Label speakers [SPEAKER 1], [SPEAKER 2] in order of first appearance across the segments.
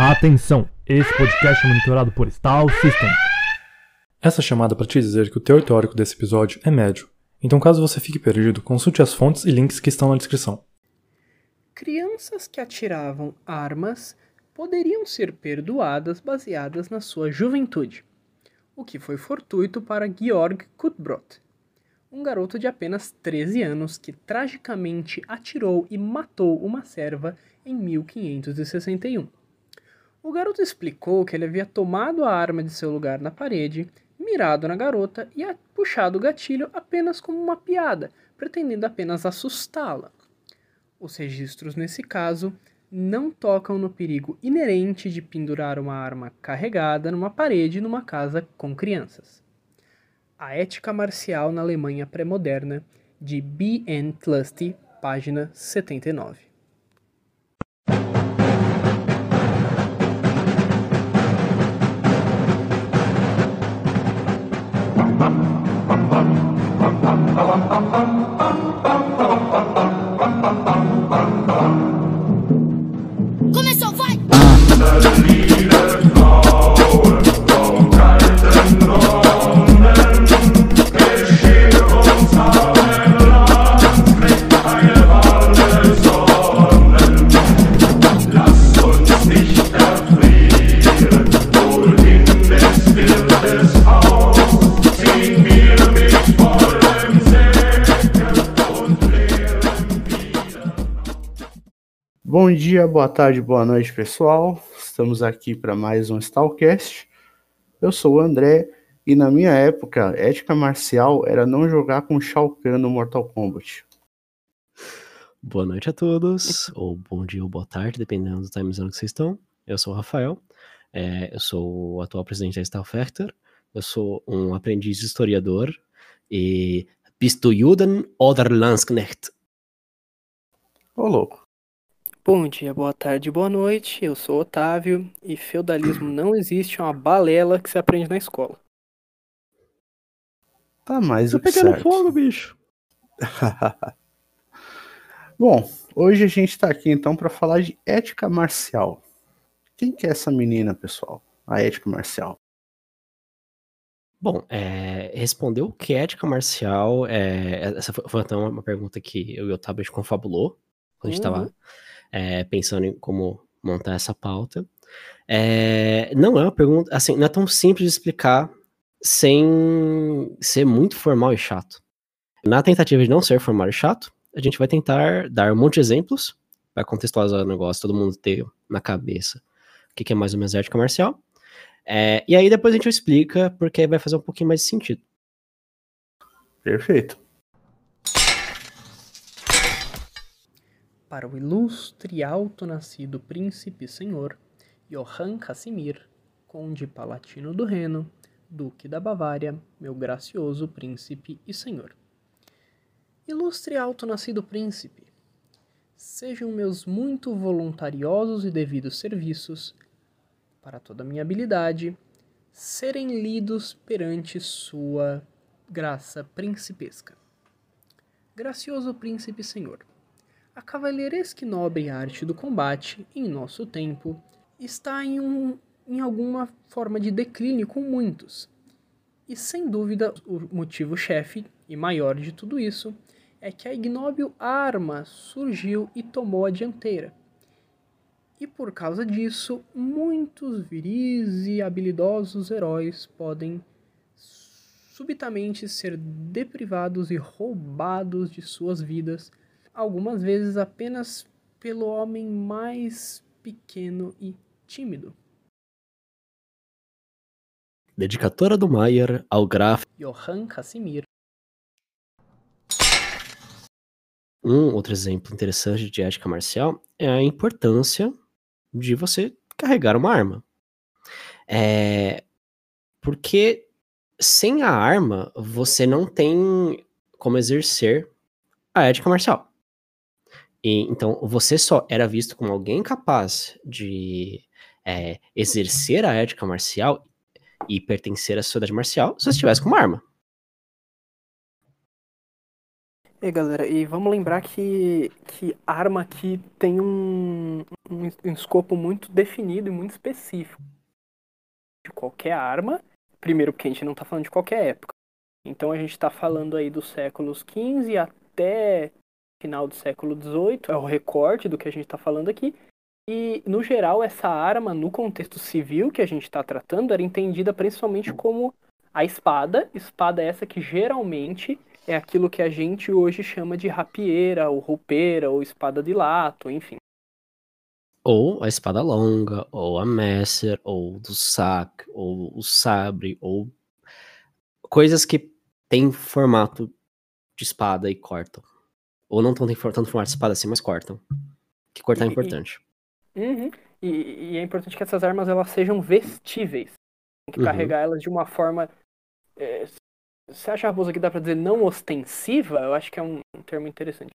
[SPEAKER 1] Atenção, esse podcast é monitorado por Stall System.
[SPEAKER 2] Essa chamada para te dizer que o teor teórico desse episódio é médio. Então, caso você fique perdido, consulte as fontes e links que estão na descrição.
[SPEAKER 3] Crianças que atiravam armas poderiam ser perdoadas baseadas na sua juventude, o que foi fortuito para Georg Kutbrot, um garoto de apenas 13 anos que tragicamente atirou e matou uma serva em 1561. O garoto explicou que ele havia tomado a arma de seu lugar na parede, mirado na garota e puxado o gatilho apenas como uma piada, pretendendo apenas assustá-la. Os registros nesse caso não tocam no perigo inerente de pendurar uma arma carregada numa parede numa casa com crianças. A ética marcial na Alemanha pré-moderna, de B. N. Tlusty, página 79.
[SPEAKER 4] Bum bum bum bum.
[SPEAKER 5] Bom dia, boa tarde, boa noite, pessoal. Estamos aqui para mais um Stalcast. Eu sou o André e na minha época, ética marcial era não jogar com Shao Kahn no Mortal Kombat.
[SPEAKER 6] Boa noite a todos, ou bom dia ou boa tarde, dependendo do time zone que vocês estão. Eu sou o Rafael, é, eu sou o atual presidente da Stahlfechter, eu sou um aprendiz historiador e bist du Juden oder Landsknecht?
[SPEAKER 5] Ô, louco.
[SPEAKER 3] Bom dia, boa tarde, boa noite. Eu sou Otávio e feudalismo não existe, é uma balela que se aprende na escola.
[SPEAKER 5] Tá mais
[SPEAKER 6] Tô
[SPEAKER 5] do que
[SPEAKER 6] pegando
[SPEAKER 5] certo.
[SPEAKER 6] fogo, bicho.
[SPEAKER 5] Bom, hoje a gente tá aqui então para falar de ética marcial. Quem que é essa menina, pessoal? A ética marcial.
[SPEAKER 6] Bom, é, responder o que é ética marcial, é, essa foi, foi até uma pergunta que eu e o Otávio a gente confabulou, quando a gente
[SPEAKER 3] Uhum.
[SPEAKER 6] Estava pensando em como montar essa pauta. É, não é uma pergunta, assim, não é tão simples de explicar sem ser muito formal e chato. Na tentativa de não ser formal e chato, a gente vai tentar dar um monte de exemplos para contextualizar o negócio, todo mundo ter na cabeça o que é mais ou menos ética marcial. É, e aí depois a gente explica, porque vai fazer um pouquinho mais de sentido.
[SPEAKER 5] Perfeito.
[SPEAKER 3] Para o ilustre alto-nascido príncipe senhor Johann Casimir, conde palatino do Reno, duque da Bavária, meu gracioso príncipe e senhor. Ilustre alto-nascido príncipe, sejam meus muito voluntariosos e devidos serviços, para toda a minha habilidade, serem lidos perante sua graça principesca. Gracioso príncipe senhor, a cavalheiresca e nobre arte do combate, em nosso tempo, está em, um, em alguma forma de declínio com muitos. E sem dúvida, o motivo-chefe e maior de tudo isso é que a ignóbil arma surgiu e tomou a dianteira. E por causa disso, muitos viris e habilidosos heróis podem subitamente ser deprivados e roubados de suas vidas algumas vezes apenas pelo homem mais pequeno e tímido.
[SPEAKER 6] Dedicatória do Maier ao Graf.
[SPEAKER 3] Johann Casimir.
[SPEAKER 6] Um outro exemplo interessante de ética marcial é a importância de você carregar uma arma. É... Porque sem a arma, você não tem como exercer a ética marcial. E, então, você só era visto como alguém capaz de é, exercer a ética marcial e pertencer à sociedade marcial se você estivesse com uma arma.
[SPEAKER 3] E galera, e vamos lembrar que, que arma aqui tem um, um, um escopo muito definido e muito específico. De qualquer arma, primeiro porque a gente não está falando de qualquer época. Então a gente está falando aí dos séculos XV até final do século XVIII, é o recorte do que a gente está falando aqui. E, no geral, essa arma, no contexto civil que a gente está tratando, era entendida principalmente como a espada. Espada essa que geralmente é aquilo que a gente hoje chama de rapieira, ou roupeira, ou espada de lato, enfim.
[SPEAKER 6] Ou a espada longa, ou a messer, ou do sac, ou o sabre, ou coisas que têm formato de espada e cortam. Ou não tão tem tanto formato assim, mas cortam. Que cortar é
[SPEAKER 3] E- e-
[SPEAKER 6] importante.
[SPEAKER 3] Uhum. E, e é importante que essas armas elas sejam vestíveis. Tem que
[SPEAKER 6] Uhum.
[SPEAKER 3] carregar elas de uma forma. É, você acha, Raposo, que dá pra dizer não ostensiva? Eu acho que é um, um termo interessante.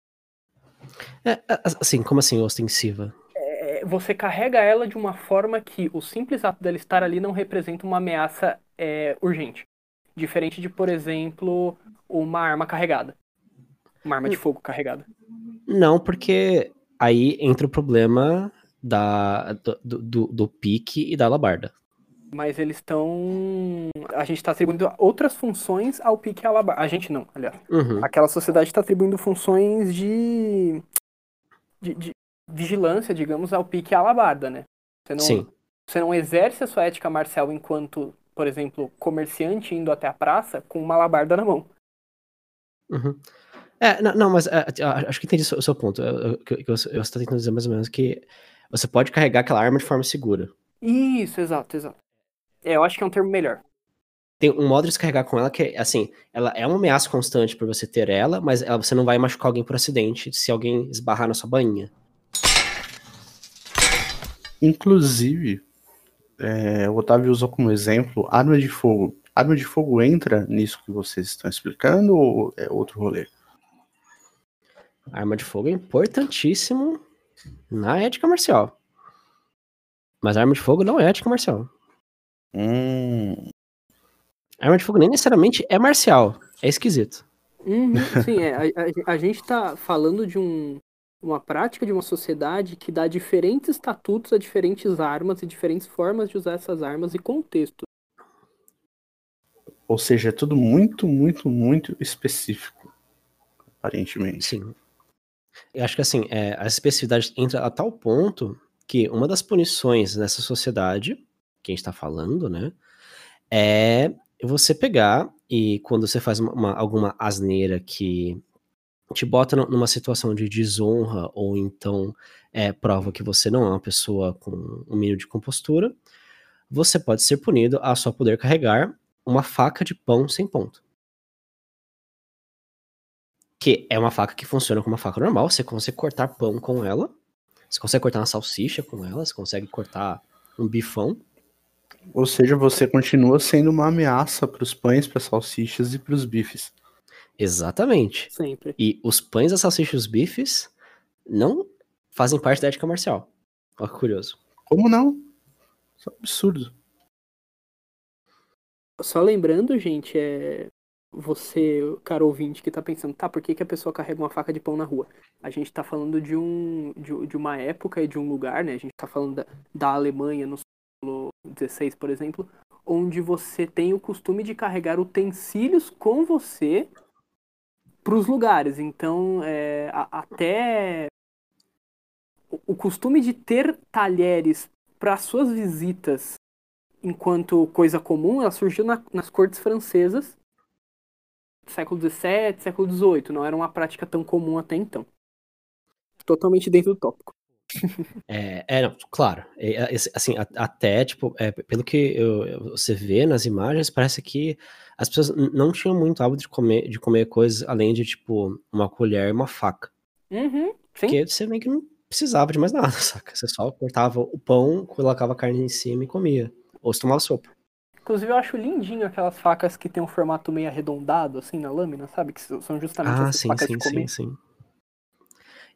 [SPEAKER 6] É, assim, como assim ostensiva?
[SPEAKER 3] É, você carrega ela de uma forma que o simples ato dela estar ali não representa uma ameaça é, urgente. Diferente de, por exemplo, uma arma carregada. Uma arma de fogo carregada.
[SPEAKER 6] Não, porque aí entra o problema da, do, do, do pique e da alabarda.
[SPEAKER 3] Mas eles estão. A gente está atribuindo outras funções ao pique e à alabarda. A gente não, aliás.
[SPEAKER 6] Uhum.
[SPEAKER 3] Aquela sociedade está atribuindo funções de, de, de vigilância, digamos, ao pique e à alabarda, né? Você não,
[SPEAKER 6] Sim.
[SPEAKER 3] você não exerce a sua ética marcial enquanto, por exemplo, comerciante indo até a praça com uma alabarda na mão.
[SPEAKER 6] Uhum. É, não, não, mas é, a- acho que entendi o seu, o seu ponto. Eu, eu, que- que você está tentando dizer mais ou menos que você pode carregar aquela arma de forma segura.
[SPEAKER 3] Isso, exato, exato. É, eu acho que é um termo melhor.
[SPEAKER 6] Tem um modo de se carregar com ela que, assim, ela é uma ameaça constante por você ter ela, mas ela- você não vai machucar alguém por acidente se alguém esbarrar na sua bainha.
[SPEAKER 5] Inclusive, é, o Otávio usou como exemplo arma de fogo. Arma de fogo entra nisso que vocês estão explicando ou é outro rolê?
[SPEAKER 6] Arma de fogo é importantíssimo na ética marcial. Mas arma de fogo não é ética marcial.
[SPEAKER 5] Hum,
[SPEAKER 6] Arma de fogo nem necessariamente é marcial. É esquisito.
[SPEAKER 3] Uhum, sim, é. A, a- a gente está falando de um, uma prática de uma sociedade que dá diferentes estatutos a diferentes armas e diferentes formas de usar essas armas e contexto.
[SPEAKER 5] ou seja, é tudo muito, muito, muito específico, aparentemente.
[SPEAKER 6] Sim. Eu acho que assim, é, a especificidade entra a tal ponto que uma das punições nessa sociedade, que a gente tá falando, né, é você pegar e quando você faz uma, uma- alguma asneira que te bota nu- numa situação de desonra ou então é, prova que você não é uma pessoa com um mínimo de compostura, você pode ser punido a só poder carregar uma faca de pão sem ponta. Que é uma faca que funciona como uma faca normal, você consegue cortar pão com ela, você consegue cortar uma salsicha com ela, você consegue cortar um bifão.
[SPEAKER 5] Ou seja, você continua sendo uma ameaça para os pães, para salsichas e para os bifes.
[SPEAKER 6] Exatamente.
[SPEAKER 3] Sempre.
[SPEAKER 6] E os pães, as salsichas e os bifes não fazem parte da ética marcial. Olha que curioso.
[SPEAKER 5] Como não? Isso é um absurdo.
[SPEAKER 3] Só lembrando, gente, é. Você, cara ouvinte, que tá pensando, tá, por que, que a pessoa carrega uma faca de pão na rua? A gente tá falando de um de, de uma época e de um lugar, né? A gente tá falando da, da Alemanha no século XVI, por exemplo, onde você tem o costume de carregar utensílios com você pros lugares. Então, é, a- até o- o costume de ter talheres para suas visitas enquanto coisa comum, ela surgiu na- nas cortes francesas século XVII, século XVIII. Não era uma prática tão comum até então. Totalmente dentro do tópico.
[SPEAKER 6] É, é, não, claro. É, é, assim, até, tipo, é, pelo que eu- você vê nas imagens, parece que as pessoas não tinham muito hábito de comer, de comer coisas além de, tipo, uma colher e uma faca.
[SPEAKER 3] Uhum, sim.
[SPEAKER 6] Porque você meio que não precisava de mais nada, saca? Você só cortava o pão, colocava a carne em cima e comia. Ou você tomava sopa.
[SPEAKER 3] Inclusive, eu acho lindinho aquelas facas que tem um formato meio arredondado, assim, na lâmina, sabe? Que são justamente
[SPEAKER 6] Ah, sim,
[SPEAKER 3] facas
[SPEAKER 6] sim,
[SPEAKER 3] de
[SPEAKER 6] sim,
[SPEAKER 3] comer.
[SPEAKER 6] sim.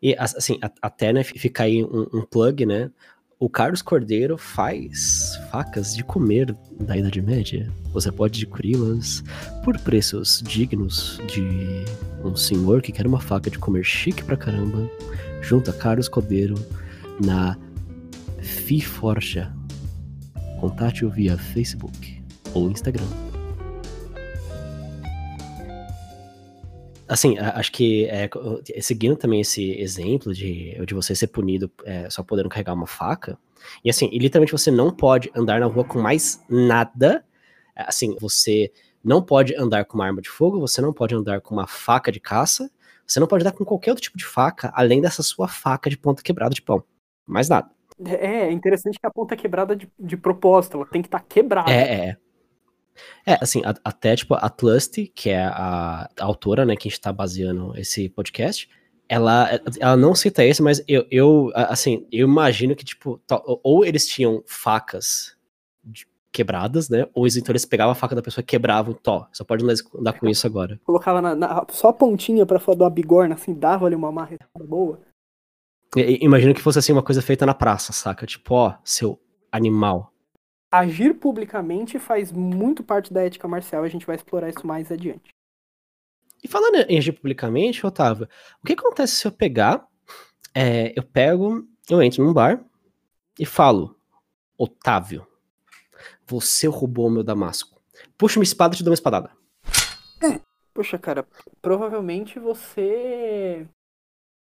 [SPEAKER 6] E, as- assim, até, né, fica aí um, um plug, né? O o Carlos Cordeiro faz facas de comer da Idade Média. Você pode adquiri-las por preços dignos de um senhor que quer uma faca de comer chique pra caramba, junto a Carlos Cordeiro na Fiforja. Contate-o via Facebook ou Instagram. Assim, acho que é, co- seguindo também esse exemplo de, de você ser punido é, só podendo carregar uma faca, e assim, e literalmente você não pode andar na rua com mais nada. é, Assim, você não pode andar com uma arma de fogo, você não pode andar com uma faca de caça, você não pode andar com qualquer outro tipo de faca, além dessa sua faca de ponta quebrada de pão. Mais nada.
[SPEAKER 3] É, é interessante que a ponta é quebrada de, de propósito, ela tem que estar quebrada.
[SPEAKER 6] É, é. É, assim, a- até, tipo, a Tlust, que é a, a autora, né, que a gente tá baseando esse podcast, ela, ela não cita esse, mas eu, eu, assim, eu imagino que, tipo, ou eles tinham facas de- quebradas, né, ou então eles pegavam a faca da pessoa e quebravam, tó, só pode andar, com isso agora.
[SPEAKER 3] Colocava na, na- só a pontinha pra fora uma bigorna, assim, dava ali uma marretada boa.
[SPEAKER 6] Imagino que fosse, assim, uma coisa feita na praça, saca? Tipo, ó, seu animal.
[SPEAKER 3] Agir publicamente faz muito parte da ética marcial, a gente vai explorar isso mais adiante.
[SPEAKER 6] E falando em agir publicamente, Otávio, o que acontece se eu pegar, é, eu pego, eu entro num bar e falo, Otávio, você roubou o meu damasco. Puxa uma espada e te dou uma espadada.
[SPEAKER 3] Poxa, cara, provavelmente você.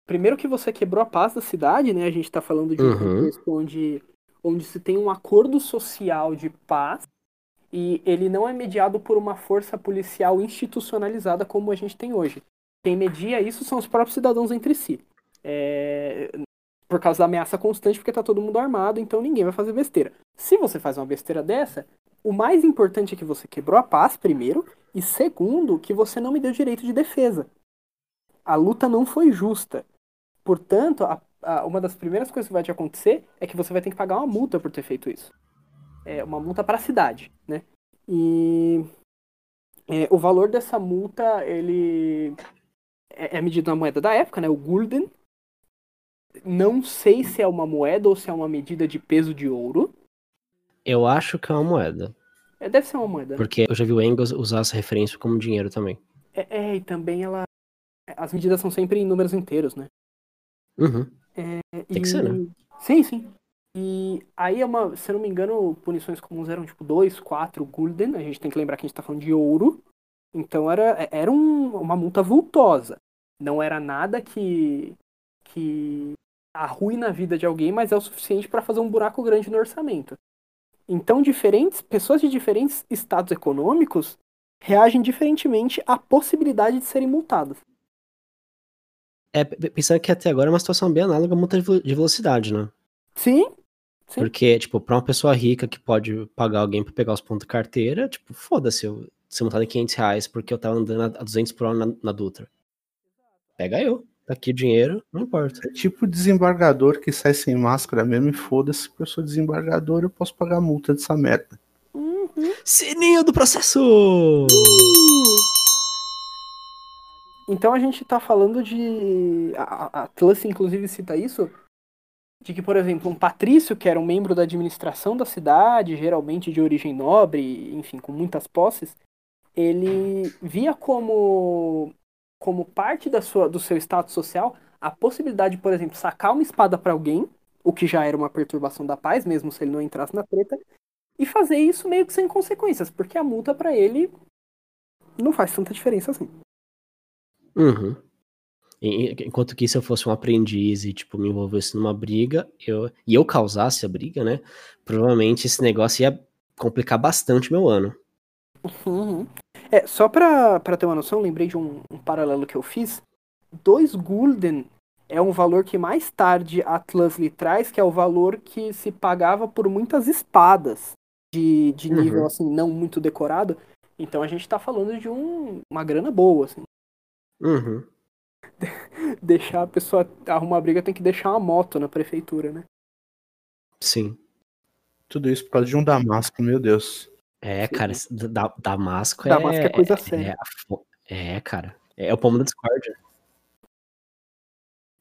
[SPEAKER 3] Primeiro que você quebrou a paz da cidade, né? A gente tá falando de um
[SPEAKER 6] Uhum.
[SPEAKER 3] contexto onde, onde se tem um acordo social de paz e ele não é mediado por uma força policial institucionalizada como a gente tem hoje. Quem media isso são os próprios cidadãos entre si. É, Por causa da ameaça constante, porque tá todo mundo armado, então ninguém vai fazer besteira. Se você faz uma besteira dessa, o mais importante é que você quebrou a paz, primeiro, e segundo, que você não me deu direito de defesa. A luta não foi justa. Portanto, a- uma das primeiras coisas que vai te acontecer é que você vai ter que pagar uma multa por ter feito isso. É uma multa para a cidade, né? E é, o valor dessa multa, ele é, é medido na moeda da época, né? O gulden. Não sei se é uma moeda ou se é uma medida de peso de ouro.
[SPEAKER 6] Eu acho que é uma moeda,
[SPEAKER 3] É, deve ser uma moeda.
[SPEAKER 6] porque eu já vi o Engels usar essa referência como dinheiro também.
[SPEAKER 3] É, é, e também ela. As medidas são sempre em números inteiros, né?
[SPEAKER 6] Uhum.
[SPEAKER 3] Tem
[SPEAKER 6] que ser, né?
[SPEAKER 3] Sim, sim. E aí é uma, se eu não me engano, punições comuns eram tipo 2, 4 gulden. A gente tem que lembrar que a gente tá falando de ouro. Então era, era um- uma multa vultosa. Não era nada que que arruina a vida de alguém, mas é o suficiente para fazer um buraco grande no orçamento. Então diferentes pessoas de diferentes estados econômicos reagem diferentemente à possibilidade de serem multadas.
[SPEAKER 6] É, pensando que até agora é uma situação bem análoga à multa de ve- de velocidade, né?
[SPEAKER 3] Sim, Sim.
[SPEAKER 6] Porque, tipo, pra uma pessoa rica que pode pagar alguém pra pegar os pontos de carteira, tipo, foda-se eu ser multado em 500 reais porque eu tava andando a 200 por hora na, na Dutra. Pega eu. Tá aqui o dinheiro, não importa.
[SPEAKER 5] É tipo desembargador que sai sem máscara mesmo e foda-se, porque eu sou desembargador eu posso pagar multa dessa merda.
[SPEAKER 6] Sininho do processo!
[SPEAKER 3] Então a gente tá falando de. A, a- inclusive, cita isso. De que, por exemplo, um patrício, que era um membro da administração da cidade, geralmente de origem nobre, enfim, com muitas posses, ele via como, como parte da sua, do seu status social a possibilidade de, por exemplo, sacar uma espada pra alguém, o que já era uma perturbação da paz, mesmo se ele não entrasse na treta, e fazer isso meio que sem consequências, porque a multa pra ele não faz tanta diferença assim.
[SPEAKER 6] Uhum. Enquanto que se eu fosse um aprendiz e, tipo, me envolvesse numa briga, eu, e eu causasse a briga, né? Provavelmente esse negócio ia complicar bastante meu ano.
[SPEAKER 3] Uhum. É, só pra, pra ter uma noção, lembrei de um, um paralelo que eu fiz. 2 Gulden é um valor que mais tarde a Atlus lhe traz, que é o valor que se pagava por muitas espadas de, de nível,
[SPEAKER 6] Uhum.
[SPEAKER 3] assim, não muito decorado. Então a gente tá falando de um, uma grana boa, assim.
[SPEAKER 6] Uhum.
[SPEAKER 3] Deixar a pessoa arrumar briga tem que deixar uma moto na prefeitura, né?
[SPEAKER 6] Sim.
[SPEAKER 5] Tudo isso por causa de um damasco, meu Deus.
[SPEAKER 6] É,
[SPEAKER 3] Sim.
[SPEAKER 6] cara, da- da- Damasco,
[SPEAKER 3] Damasco
[SPEAKER 6] é,
[SPEAKER 3] é coisa
[SPEAKER 6] é,
[SPEAKER 3] séria.
[SPEAKER 6] fo- é, cara. É o pomo da Discord.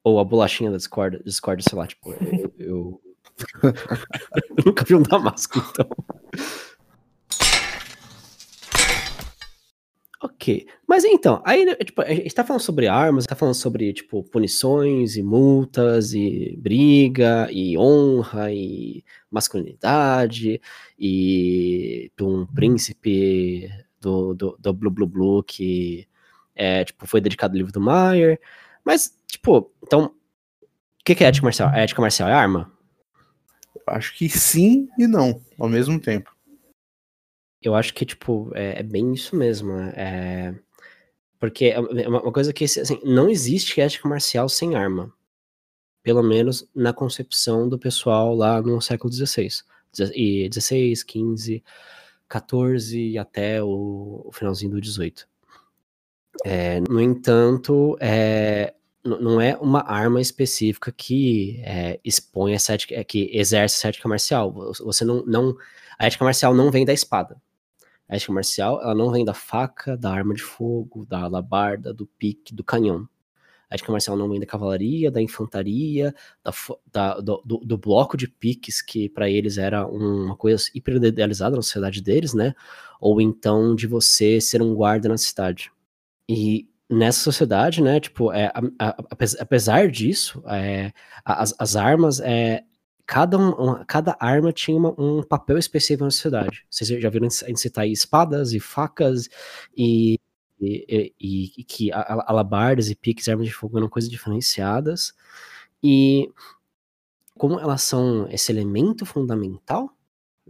[SPEAKER 6] Ou a bolachinha da Discord, Discord sei lá, tipo, eu, eu, Eu nunca vi um Damasco, então. Ok. Mas então, aí, né, tipo, a gente tá falando sobre armas, tá falando sobre, tipo, punições e multas e briga e honra e masculinidade e de um príncipe do, do, do Blue Blue Blue que é, tipo, foi dedicado ao livro do Maier. Mas, tipo, então, o que, que é ética marcial? A ética marcial é arma?
[SPEAKER 5] Acho que sim e não, ao mesmo tempo.
[SPEAKER 6] Eu acho que, tipo, é, é bem isso mesmo. É... Porque é uma uma coisa que, assim, não existe ética marcial sem arma. Pelo menos na concepção do pessoal lá no século XVI. E 16, 15, 14 e até o, finalzinho do 18. É, no entanto, é, não é uma arma específica que é, expõe essa ética, é, que exerce essa ética marcial. Você não, não, a ética marcial não vem da espada. A ética marcial, ela não vem da faca, da arma de fogo, da alabarda, do pique, do canhão. A ética marcial não vem da cavalaria, da infantaria, da da- do, do- bloco de piques, que para eles era um- uma coisa hiper idealizada na sociedade deles, né? Ou então de você ser um guarda na cidade. E nessa sociedade, né, tipo, é, a- a- apes- apesar disso, é, as, as armas, é, cada, um- cada arma tinha uma- um papel específico na sociedade. Vocês já viram a gente citar aí espadas e facas e, e, e- e que alabardas e piques, armas de fogo eram coisas diferenciadas. E como elas são esse elemento fundamental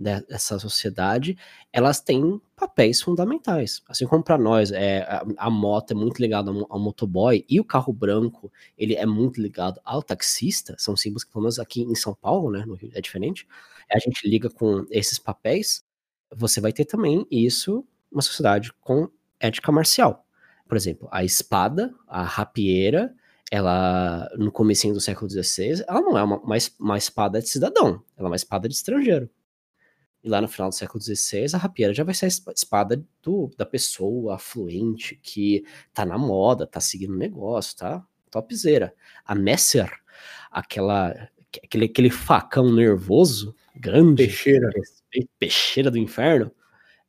[SPEAKER 6] dessa sociedade, elas têm papéis fundamentais. Assim como para nós, é, a, a moto é muito ligada ao, ao motoboy e o carro branco ele é muito ligado ao taxista, são símbolos que, pelo menos aqui em São Paulo, né, no Rio é diferente, a gente liga com esses papéis, você vai ter também isso, uma sociedade com ética marcial. Por exemplo, a espada, a rapieira, ela, no comecinho do século XVI, ela não é uma, uma, uma espada de cidadão, ela é uma espada de estrangeiro. E lá no final do século XVI, a rapieira já vai ser a espa- espada do, da pessoa afluente, que tá na moda, tá seguindo o negócio, tá topzera. A Messer, aquela, aquele, aquele facão nervoso, grande,
[SPEAKER 5] Peixeira.
[SPEAKER 6] pe- peixeira do inferno,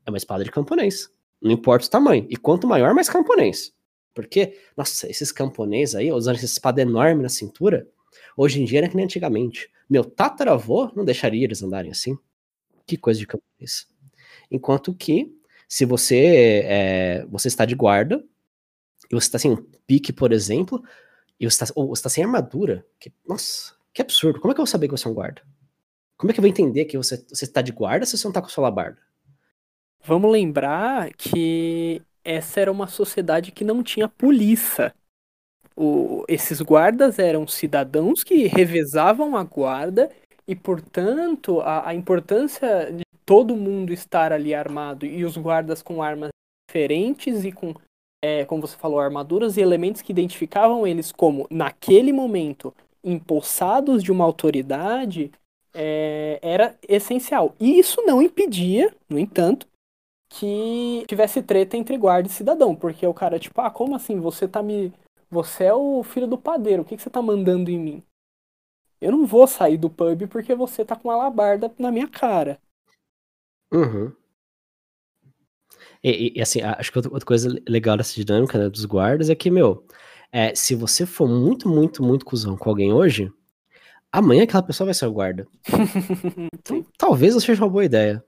[SPEAKER 6] é uma espada de camponês. Não importa o tamanho. E quanto maior, mais camponês. Porque, nossa, esses camponeses aí, usando essa espada enorme na cintura, hoje em dia é que nem antigamente. Meu tataravô não deixaria eles andarem assim. Que coisa de camponês. Enquanto que, se você é, você está de guarda, e você está sem um pique, por exemplo, e você está, ou você está sem armadura, que, nossa, que absurdo. Como é que eu vou saber que você é um guarda? Como é que eu vou entender que você, você está de guarda se você não está com sua alabarda?
[SPEAKER 3] Vamos lembrar que essa era uma sociedade que não tinha polícia. O- esses guardas eram cidadãos que revezavam a guarda e, portanto, a, a importância de todo mundo estar ali armado e os guardas com armas diferentes e com, é, como você falou, armaduras e elementos que identificavam eles como, naquele momento, empossados de uma autoridade, é, era essencial. E isso não impedia, no entanto, que tivesse treta entre guarda e cidadão, porque o cara, tipo, ah, como assim? Você tá me. Você é o filho do padeiro, o que, que você tá mandando em mim? Eu não vou sair do pub porque você tá com uma alabarda na minha cara.
[SPEAKER 6] Uhum. E, e- e, assim, acho que outra, outra coisa legal dessa dinâmica né, dos guardas é que, meu, é, se você for muito, muito, muito cuzão com alguém hoje, amanhã aquela pessoa vai ser o guarda. Então, talvez não seja uma boa ideia.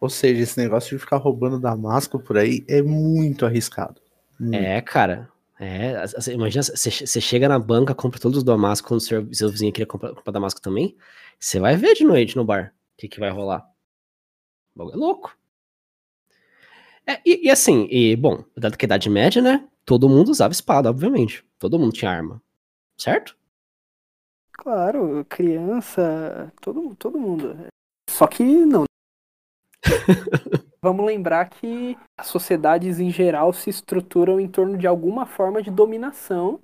[SPEAKER 5] Ou seja, esse negócio de ficar roubando Damasco por aí é muito arriscado. Muito.
[SPEAKER 6] É, cara. É, assim, imagina, você chega na banca, compra todos os Damasco, quando seu, seu vizinho queria comprar, comprar Damasco também, você vai ver de noite no bar o que, que vai rolar. O bagulho é louco. É, e, e assim, e, bom, dado que a Idade Média, né? Todo mundo usava espada, obviamente. Todo mundo tinha arma. Certo?
[SPEAKER 3] Claro, criança, todo, todo mundo. Só que não. Vamos lembrar que as sociedades em geral se estruturam em torno de alguma forma de dominação.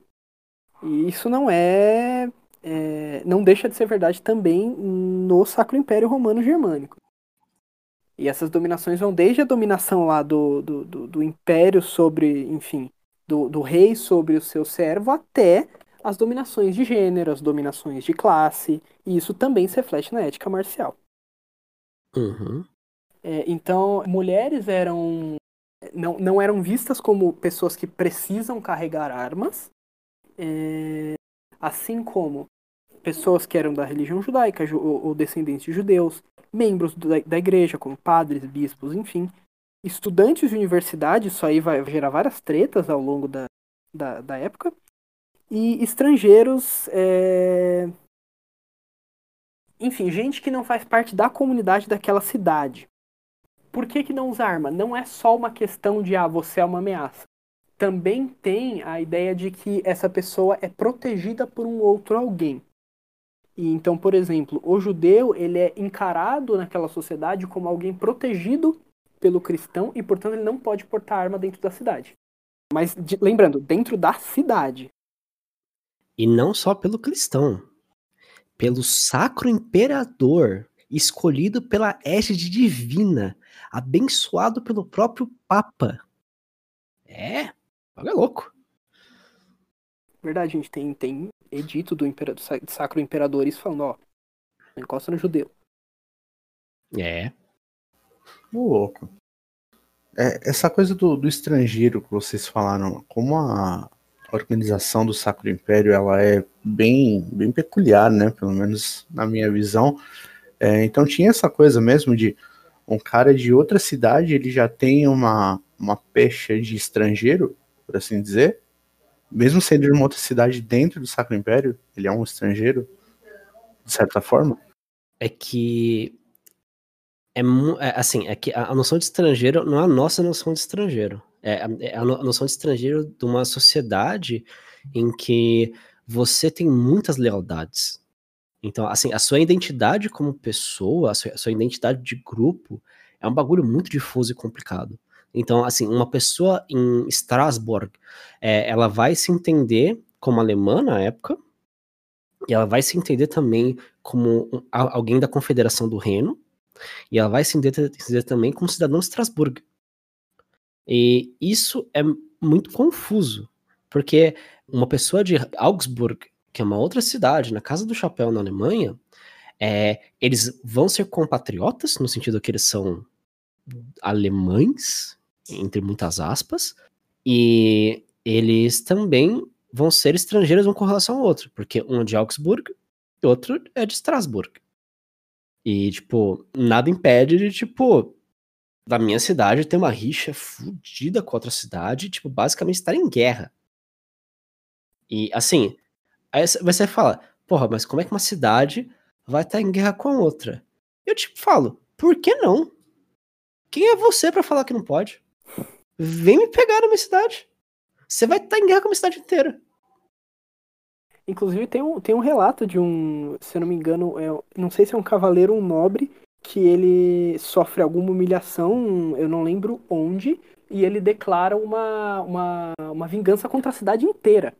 [SPEAKER 3] E isso não é, é- não deixa de ser verdade também no Sacro Império Romano Germânico. E essas dominações vão desde a dominação lá do, do, do, do império sobre, enfim, do, do rei sobre o seu servo, até as dominações de gênero, as dominações de classe, e isso também se reflete na ética marcial.
[SPEAKER 6] Uhum.
[SPEAKER 3] É, então, mulheres eram não, não eram vistas como pessoas que precisam carregar armas, é, assim como pessoas que eram da religião judaica ju- ou, ou descendentes de judeus, membros da, da igreja, como padres, bispos, enfim, estudantes de universidade, isso aí vai gerar várias tretas ao longo da, da, da época, e estrangeiros, é, enfim, gente que não faz parte da comunidade daquela cidade. Por que, que não usa arma? Não é só uma questão de, ah, você é uma ameaça. Também tem a ideia de que essa pessoa é protegida por um outro alguém. E então, por exemplo, o judeu ele é encarado naquela sociedade como alguém protegido pelo cristão e, portanto, ele não pode portar arma dentro da cidade. Mas de- lembrando, dentro da cidade.
[SPEAKER 6] E não só pelo cristão, pelo sacro imperador, escolhido pela égide divina, abençoado pelo próprio Papa. É, olha louco.
[SPEAKER 3] Verdade, gente, tem, tem edito do, impera- do sa- Sacro Imperadores falando, ó, encosta no judeu.
[SPEAKER 6] É.
[SPEAKER 5] Ô, louco. É, essa coisa do, do estrangeiro que vocês falaram, como a organização do Sacro Império ela é bem, bem peculiar, né? Pelo menos na minha visão. É, então tinha essa coisa mesmo de um cara de outra cidade, ele já tem uma, uma pecha de estrangeiro, por assim dizer. Mesmo sendo de uma outra cidade dentro do Sacro Império, ele é um estrangeiro, de certa forma.
[SPEAKER 6] É que. É, é, assim, é que a, a noção de estrangeiro não é a nossa noção de estrangeiro. É, é a noção de estrangeiro de uma sociedade em que você tem muitas lealdades. Então, assim, a sua identidade como pessoa, a sua, a sua identidade de grupo, é um bagulho muito difuso e complicado. Então, assim, uma pessoa em Strasbourg, é, ela vai se entender como alemã na época, e ela vai se entender também como um- alguém da Confederação do Reno, e ela vai se entender, se entender também como cidadão de Estrasburgo. E isso é muito confuso, porque uma pessoa de Augsburg, que é uma outra cidade, na Casa do Chapéu, na Alemanha, é, eles vão ser compatriotas, no sentido que eles são alemães, entre muitas aspas, e eles também vão ser estrangeiros um com relação ao outro, porque um é de Augsburg e outro é de Strasbourg. E, tipo, nada impede de, tipo, da minha cidade ter uma rixa fudida com outra cidade, tipo, basicamente estar em guerra. E, assim, aí você fala, porra, mas como é que uma cidade vai estar em guerra com a outra? Eu, tipo, falo, por que não? Quem é você pra falar que não pode? Vem me pegar na minha cidade. Você vai estar em guerra com a cidade inteira.
[SPEAKER 3] Inclusive tem um, tem um relato de um, se eu não me engano, é, não sei se é um cavaleiro ou um nobre, que ele sofre alguma humilhação, eu não lembro onde, e ele declara uma, uma, uma vingança contra a cidade inteira.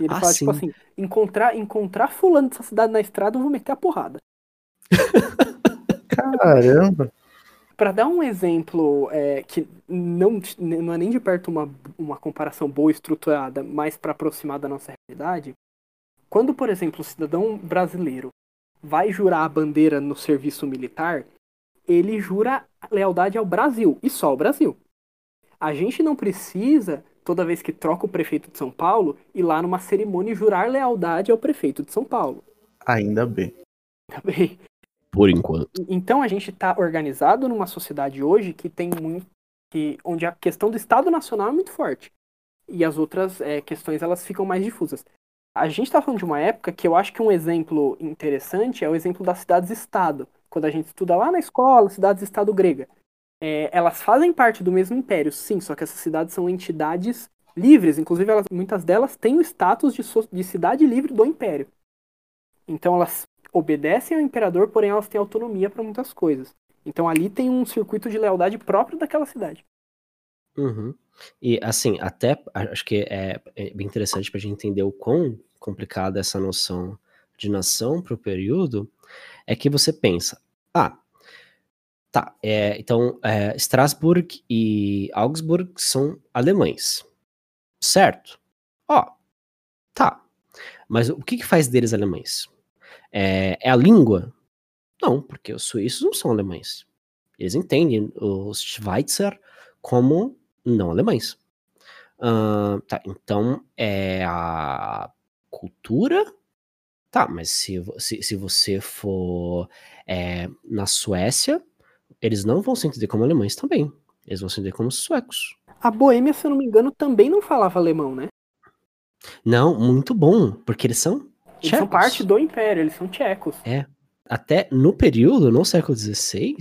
[SPEAKER 3] E ele
[SPEAKER 6] Ah,
[SPEAKER 3] fala,
[SPEAKER 6] sim.
[SPEAKER 3] tipo assim, encontrar, encontrar fulano dessa cidade na estrada, eu vou meter a porrada.
[SPEAKER 5] Caramba!
[SPEAKER 3] Para dar um exemplo é, que não, não é nem de perto uma, uma comparação boa estruturada, mas para aproximar da nossa realidade, quando, por exemplo, o cidadão brasileiro vai jurar a bandeira no serviço militar, ele jura lealdade ao Brasil, e só ao Brasil. A gente não precisa, toda vez que troca o prefeito de São Paulo, ir lá numa cerimônia e jurar lealdade ao prefeito de São Paulo.
[SPEAKER 5] Ainda bem.
[SPEAKER 3] Também.
[SPEAKER 6] Por enquanto.
[SPEAKER 3] Então a gente está organizado numa sociedade hoje que tem muito. Que, onde a questão do Estado Nacional é muito forte. E as outras é, questões elas ficam mais difusas. A gente está falando de uma época que eu acho que um exemplo interessante é o exemplo das cidades-estado. Quando a gente estuda lá na escola, cidades-estado grega. É, elas fazem parte do mesmo império, sim, só que essas cidades são entidades livres. Inclusive, elas, muitas delas têm o status de, so- de cidade livre do império. Então elas obedecem ao imperador, porém elas têm autonomia para muitas coisas. Então ali tem um circuito de lealdade próprio daquela cidade.
[SPEAKER 6] Uhum. E assim, até acho que é, é bem interessante para a gente entender o quão complicada essa noção de nação para o período, é que você pensa, ah, tá, é, então é, Strasbourg e Augsburg são alemães, certo? Ó, tá. Mas o que, que faz deles alemães? É, é a língua? Não, porque os suíços não são alemães. Eles entendem os Schweitzer como não alemães. Uh, tá, então é a cultura. Tá, mas se, se, se você for é, na Suécia, eles não vão se entender como alemães também. Eles vão se entender como suecos.
[SPEAKER 3] A Boêmia, se eu não me engano, também não falava alemão, né?
[SPEAKER 6] Não, muito bom, porque eles são
[SPEAKER 3] Eles são
[SPEAKER 6] tchecos.
[SPEAKER 3] parte do Império, eles são tchecos.
[SPEAKER 6] É. Até no período, no século XVI,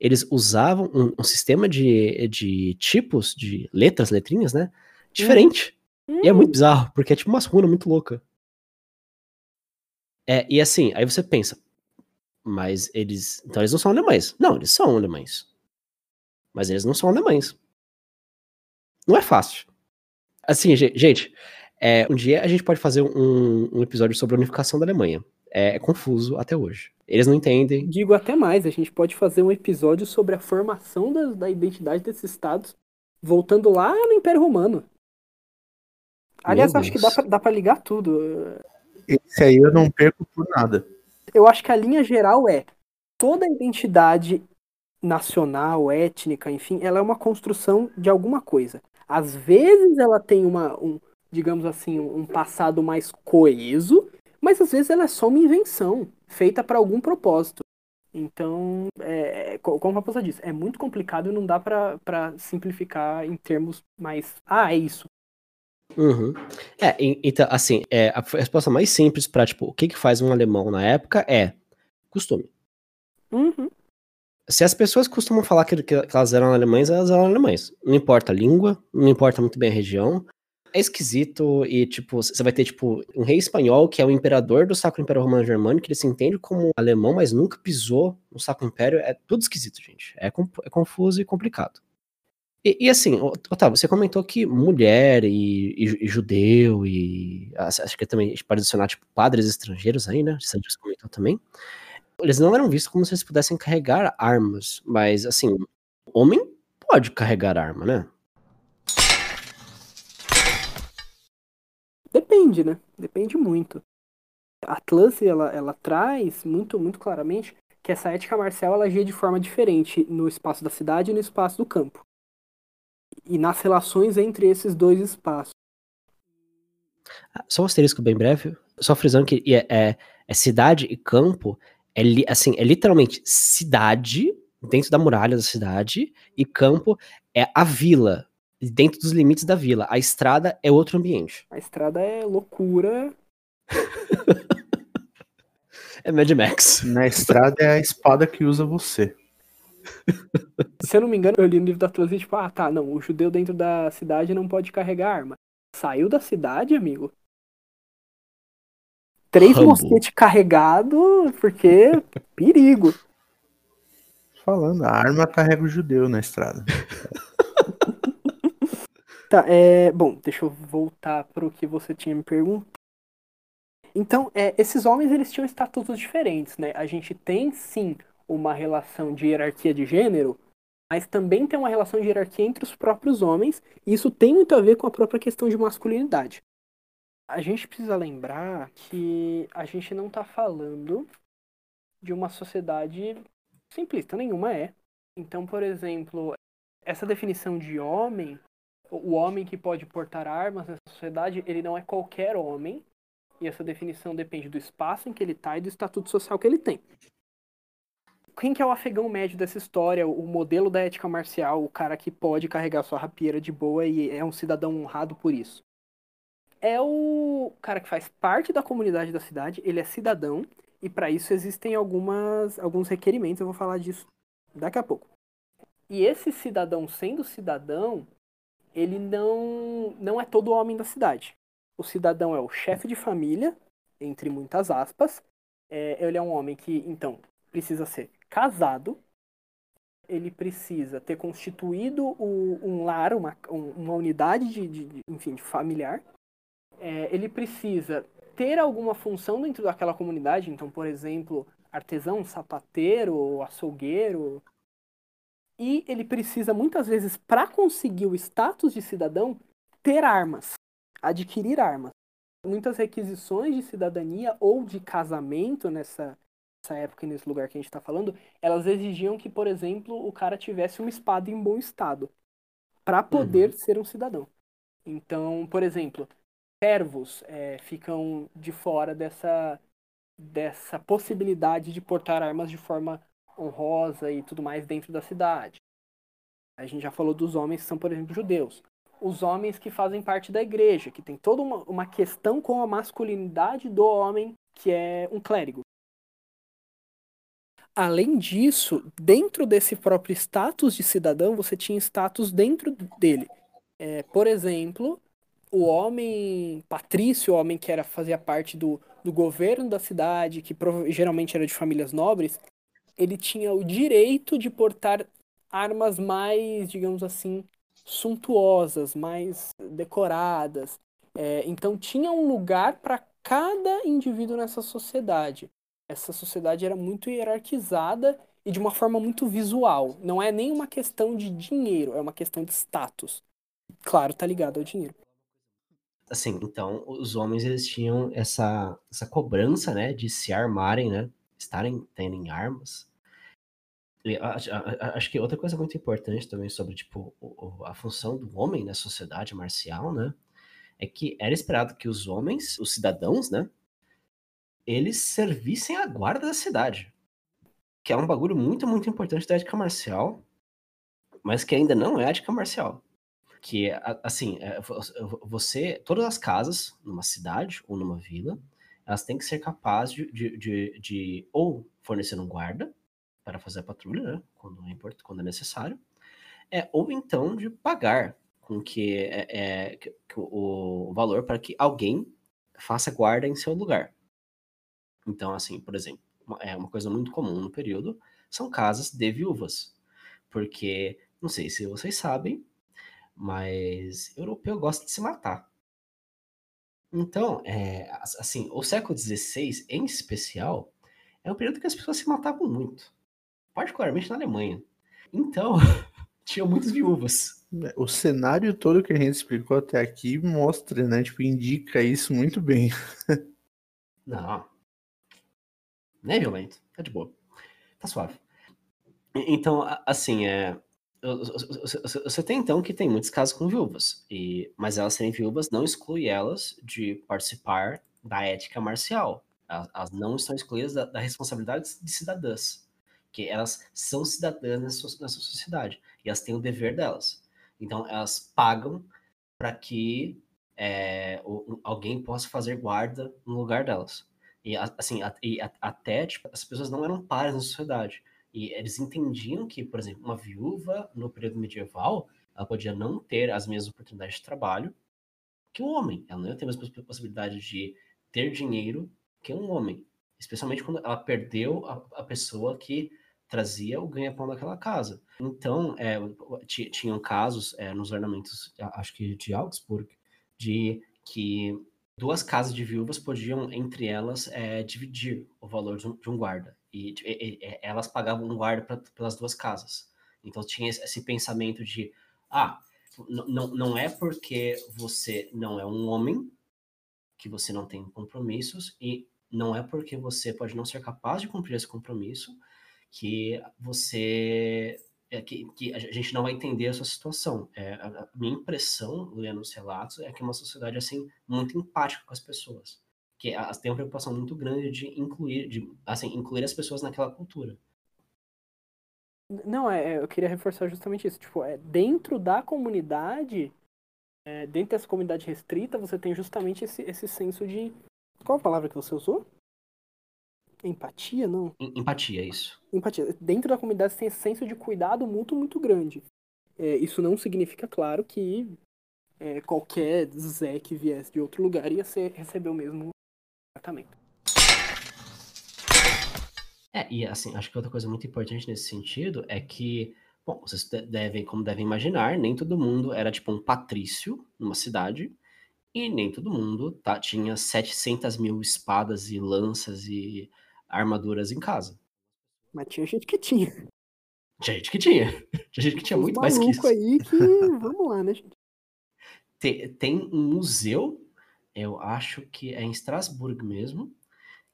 [SPEAKER 6] eles usavam um, um sistema de, de tipos, de letras, letrinhas, né? Diferente. E é
[SPEAKER 3] Hum,
[SPEAKER 6] muito bizarro, porque é tipo uma runa muito louca. É, e assim, aí você pensa, mas eles. Então eles não são alemães. Não, eles são alemães. Mas eles não são alemães. Não é fácil. Assim, ge- gente, é, um dia a gente pode fazer um, um episódio sobre a unificação da Alemanha. É, é confuso até hoje. Eles não entendem.
[SPEAKER 3] Digo até mais, a gente pode fazer um episódio sobre a formação da, da identidade desses estados, voltando lá no Império Romano. Aliás, acho que dá pra, dá pra ligar tudo.
[SPEAKER 5] Esse aí eu não perco por nada.
[SPEAKER 3] Eu acho que a linha geral é toda identidade nacional, étnica, enfim, ela é uma construção de alguma coisa. Às vezes ela tem uma, um, digamos assim, um passado mais coeso, mas às vezes ela é só uma invenção feita para algum propósito. Então, é, co- como a raposa disse, é muito complicado e não dá pra simplificar em termos mais. Ah, é isso.
[SPEAKER 6] Uhum. É, então, assim, é, a resposta mais simples pra, tipo, o que que faz um alemão na época é costume.
[SPEAKER 3] Uhum.
[SPEAKER 6] Se as pessoas costumam falar que, que elas eram alemães, elas eram alemães. Não importa a língua, não importa muito bem a região. É esquisito e, tipo, você vai ter, tipo, um rei espanhol que é o imperador do Sacro Império Romano Germânico, que ele se entende como alemão, mas nunca pisou no Sacro Império. É tudo esquisito, gente. É, é confuso e complicado. E, e assim, Otávio, você comentou que mulher e, e- e judeu e acho que também pode adicionar, tipo, padres estrangeiros aí, né? Você comentou também eles não eram vistos como se eles pudessem carregar armas, mas assim, homem pode carregar arma, né?
[SPEAKER 3] Depende, né? Depende muito. A Atlanse, ela, ela traz muito, muito claramente que essa ética marcial ela agia de forma diferente no espaço da cidade e no espaço do campo. E nas relações entre esses dois espaços.
[SPEAKER 6] Só um asterisco bem breve, só frisando que é, é- é cidade e campo, é, li- assim, é literalmente cidade, dentro da muralha da cidade, e campo é a vila, dentro dos limites da vila. A estrada é outro ambiente.
[SPEAKER 3] A estrada é loucura.
[SPEAKER 6] É Mad Max.
[SPEAKER 5] Na estrada é a espada que usa você.
[SPEAKER 3] Se eu não me engano, eu li no livro da Atlanse, tipo, ah, tá, não, o judeu dentro da cidade não pode carregar arma. Saiu da cidade, amigo. Três
[SPEAKER 6] Rambo.
[SPEAKER 3] mosquetes carregados, porque perigo.
[SPEAKER 5] Falando, a arma carrega o judeu na estrada.
[SPEAKER 3] Tá, é. Bom, deixa eu voltar pro que você tinha me perguntado. Então, é, esses homens eles tinham estatutos diferentes, né? A gente tem sim uma relação de hierarquia de gênero, mas também tem uma relação de hierarquia entre os próprios homens, e isso tem muito a ver com a própria questão de masculinidade. A gente precisa lembrar que a gente não tá falando de uma sociedade simplista, nenhuma é. Então, por exemplo, essa definição de homem o homem que pode portar armas nessa sociedade, ele não é qualquer homem. E essa definição depende do espaço em que ele está e do estatuto social que ele tem. Quem que é o afegão médio dessa história, o modelo da ética marcial, o cara que pode carregar sua rapieira de boa e é um cidadão honrado por isso? É o cara que faz parte da comunidade da cidade, ele é cidadão, e para isso existem algumas, alguns requerimentos, eu vou falar disso daqui a pouco. E esse cidadão sendo cidadão, ele não, não é todo homem da cidade. O cidadão é o chefe de família, entre muitas aspas. É, ele é um homem que, então, precisa ser casado. Ele precisa ter constituído o- um lar, uma, um- uma unidade de, de- de- enfim, de familiar. É, ele precisa ter alguma função dentro daquela comunidade. Então, por exemplo, artesão, sapateiro, açougueiro, e ele precisa muitas vezes para conseguir o status de cidadão ter armas, adquirir armas. muitas requisições de cidadania ou de casamento nessa, nessa época e nesse lugar que a gente está falando, elas exigiam que, por exemplo, o cara tivesse uma espada em bom estado para poder
[SPEAKER 6] Uhum.
[SPEAKER 3] ser um cidadão. Então, por exemplo, servos é, ficam de fora dessa, dessa possibilidade de portar armas de forma honrosa e tudo mais dentro da cidade. A gente já falou dos homens que são, por exemplo, judeus. Os homens que fazem parte da igreja, que tem toda uma, uma questão com a masculinidade do homem, que é um clérigo. Além disso, dentro desse próprio status de cidadão, você tinha status dentro dele. É, por exemplo, o homem patrício, o homem que era fazia parte do, do governo da cidade, que geralmente era de famílias nobres, ele tinha o direito de portar armas mais, digamos assim, suntuosas, mais decoradas. É, então tinha um lugar para cada indivíduo nessa sociedade. Essa sociedade era muito hierarquizada e de uma forma muito visual. Não é nem uma questão de dinheiro, é uma questão de status. Claro, tá ligado ao dinheiro.
[SPEAKER 6] Assim, então, os homens eles tinham essa, essa cobrança, né, de se armarem, né, estarem tendo armas. E a- a- a- acho que outra coisa muito importante também sobre, tipo, a função do homem na sociedade marcial, né, é que era esperado que os homens, os cidadãos, né, eles servissem a guarda da cidade. Que é um bagulho muito, muito importante da ética marcial, mas que ainda não é ética marcial. Que, assim, é, vo- você, todas as casas numa cidade ou numa vila, elas têm que ser capazes de, de, de, de ou fornecer um guarda para fazer a patrulha, né, quando é, quando é necessário, é, ou então de pagar com que, é, é, que- o valor para que alguém faça guarda em seu lugar. Então, assim, por exemplo, é uma coisa muito comum no período são casas de viúvas, porque não sei se vocês sabem, mas europeu gosta de se matar. Então, é, as- assim, o século XVI, em especial, é um período que as pessoas se matavam muito, particularmente na Alemanha. Então, tinham muitas viúvas.
[SPEAKER 5] O cenário todo que a gente explicou até aqui mostra, né? Tipo, indica isso muito bem.
[SPEAKER 6] Não. Não é violento. Tá de boa. Tá suave. Então, assim, é. Você tem então que tem muitos casos com viúvas, e, mas elas serem viúvas não exclui elas de participar da ética marcial. Elas, elas não estão excluídas da, da responsabilidade de cidadãs, que elas são cidadãs nessa, nessa sociedade e elas têm o dever delas. Então, elas pagam para que é, alguém possa fazer guarda no lugar delas. E assim, a- e a- até tipo, as pessoas não eram pares na sociedade. E eles entendiam que, por exemplo, uma viúva no período medieval, ela podia não ter as mesmas oportunidades de trabalho que um homem. Ela não ia ter as mesmas possibilidades de ter dinheiro que um homem. Especialmente quando ela perdeu a, a pessoa que trazia o ganha-pão daquela casa. Então, é, ti- tinham casos é, nos ornamentos, acho que de Augsburg, de que duas casas de viúvas podiam, entre elas, é, dividir o valor de um, de um guarda. E, e- e- elas pagavam um guarda pra- pelas duas casas. Então tinha esse, pensamento de, ah, não é porque você não é um homem que você não tem compromissos e não é porque você pode não ser capaz de cumprir esse compromisso que você é, que, que a gente não vai entender a sua situação. É, a, a minha impressão, lendo os relatos, é que é uma sociedade assim muito empática com as pessoas, que elas têm uma preocupação muito grande de incluir, de assim incluir as pessoas naquela cultura.
[SPEAKER 3] Não, é, é, eu queria reforçar justamente isso. Tipo, é, dentro da comunidade, é, dentro dessa comunidade restrita, você tem justamente esse, esse senso de. Qual a palavra que você usou? Empatia? Não.
[SPEAKER 6] Em- Empatia, é isso.
[SPEAKER 3] Empatia. Dentro da comunidade você tem esse senso de cuidado mútuo muito grande. É, isso não significa, claro, que é, qualquer Zé que viesse de outro lugar ia ser, receber o mesmo tratamento.
[SPEAKER 6] É, e assim, acho que outra coisa muito importante nesse sentido é que, bom, vocês de- devem, como devem imaginar, nem todo mundo era tipo um patrício numa cidade, e nem todo mundo tá, tinha 700 mil espadas e lanças e armaduras em casa.
[SPEAKER 3] Mas tinha gente que tinha.
[SPEAKER 6] Tinha gente que tinha. Tinha gente que tinha muito mais que
[SPEAKER 3] maluco
[SPEAKER 6] isso.
[SPEAKER 3] aí que. Vamos lá, né, gente?
[SPEAKER 6] Tem, tem um museu Eu acho que é em Estrasburgo mesmo,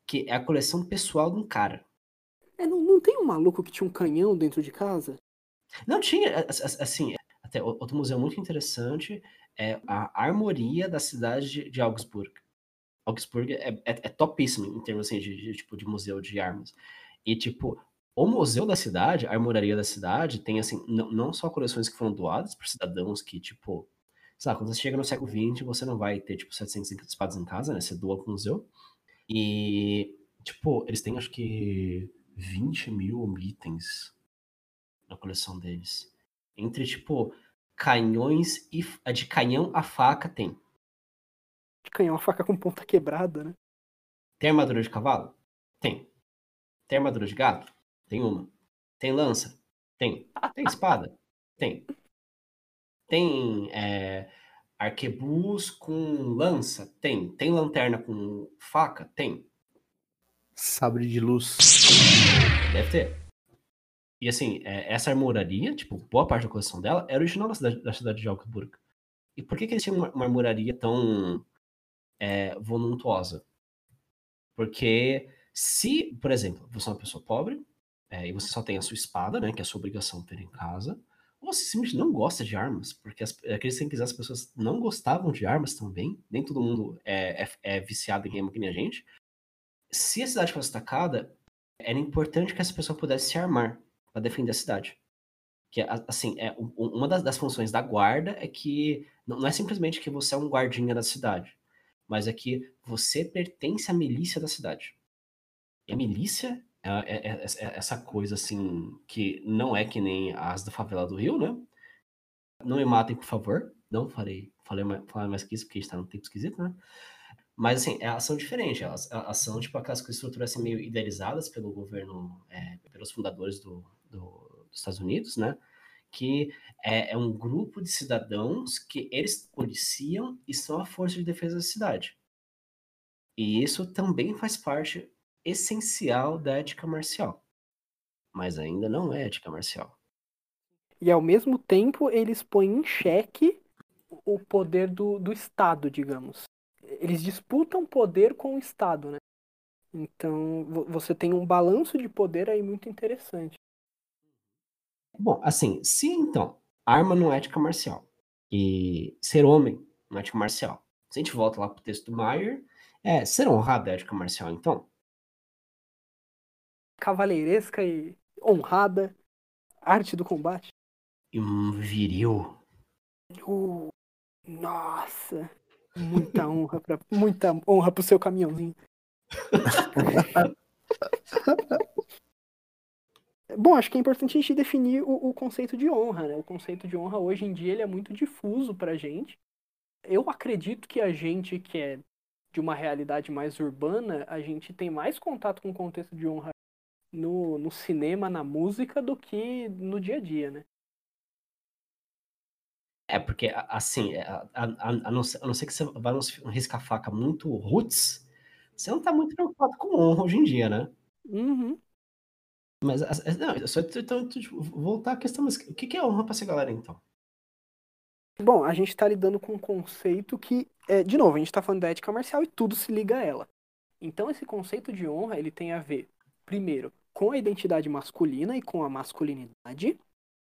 [SPEAKER 6] que é a coleção pessoal de um cara.
[SPEAKER 3] É, não, não tem um maluco que tinha um canhão dentro de casa?
[SPEAKER 6] Não tinha, assim, até outro museu muito interessante é a armoria da cidade de, de Augsburg. Augsburg é, é, é topíssimo em termos assim, de, de, tipo, de museu de armas. E, tipo, o museu da cidade, a armoraria da cidade, tem, assim, não, não só coleções que foram doadas por cidadãos que, tipo, sabe, quando você chega no século XX, você não vai ter, tipo, 750 espadas em casa, né? Você doa pro museu. E, tipo, eles têm, acho que, 20 mil itens na coleção deles. Entre, tipo, canhões e. a De canhão a faca tem.
[SPEAKER 3] De canhão, uma faca com ponta quebrada, né?
[SPEAKER 6] Tem armadura de cavalo? Tem. Tem armadura de gato? Tem uma. Tem lança? Tem. Tem espada? Tem. Tem é, arquebus com lança? Tem. Tem lanterna com faca? Tem.
[SPEAKER 5] Sabre de luz.
[SPEAKER 6] Deve ter. E assim, é, essa armoraria, tipo, boa parte da coleção dela era original da cidade, da cidade de Augsburg. E por que, que eles tinham uma, uma armoraria tão é, voluntuosa? Porque se, por exemplo, você é uma pessoa pobre é, e você só tem a sua espada, né, que é a sua obrigação ter em casa, ou você simplesmente não gosta de armas, porque as, acredito que as pessoas não gostavam de armas também, nem todo mundo é, é, é viciado em game que nem a gente. Se a cidade fosse atacada, era importante que essa pessoa pudesse se armar para defender a cidade. Que, a- assim, é um- um- uma das, das funções da guarda é que não é simplesmente que você é um guardinha da cidade, mas é que você pertence à milícia da cidade. E a milícia é, é- é- é essa coisa, assim, que não é que nem as da favela do Rio, né? Não me matem, por favor. Não farei, falei mais, falar mais que isso, porque a gente tá num tempo esquisito, né? Mas, assim, elas são diferentes. Elas, elas são, tipo, aquelas estruturas assim, meio idealizadas pelo governo, é, pelos fundadores do, do- dos Estados Unidos, né? Que é, é um grupo de cidadãos que eles policiam e são a força de defesa da cidade. E isso também faz parte essencial da ética marcial. Mas ainda não é ética marcial.
[SPEAKER 3] E ao mesmo tempo eles põem em xeque o poder do, do Estado, digamos. Eles disputam poder com o Estado, né? Então vo- você tem um balanço de poder aí muito interessante.
[SPEAKER 6] Bom, assim, se então arma não é ética marcial e ser homem não é ética marcial, se a gente volta lá pro texto do Maier, é ser honrado é ética marcial, então?
[SPEAKER 3] Cavaleiresca e honrada, arte do combate.
[SPEAKER 6] E um viril.
[SPEAKER 3] Uh, nossa, muita honra para muita honra pro seu caminhãozinho. Bom, acho que é importante a gente definir o, o conceito de honra, né? O conceito de honra hoje em dia ele é muito difuso pra gente. Eu acredito que a gente que é de uma realidade mais urbana, a gente tem mais contato com o contexto de honra no, no cinema, na música, do que no dia a dia, né?
[SPEAKER 6] É, porque, assim, é, a, a, a, não ser, a não ser que você vá riscar faca muito roots, você não tá muito preocupado com honra hoje em dia, né?
[SPEAKER 3] Uhum.
[SPEAKER 6] Mas, as- as- não, eu só então, tipo, voltar à questão, mas o que é honra pra essa galera, então?
[SPEAKER 3] Bom, a gente está lidando com um conceito que, é, de novo, a gente está falando da ética marcial e tudo se liga a ela. Então, esse conceito de honra, ele tem a ver, primeiro, com a identidade masculina e com a masculinidade.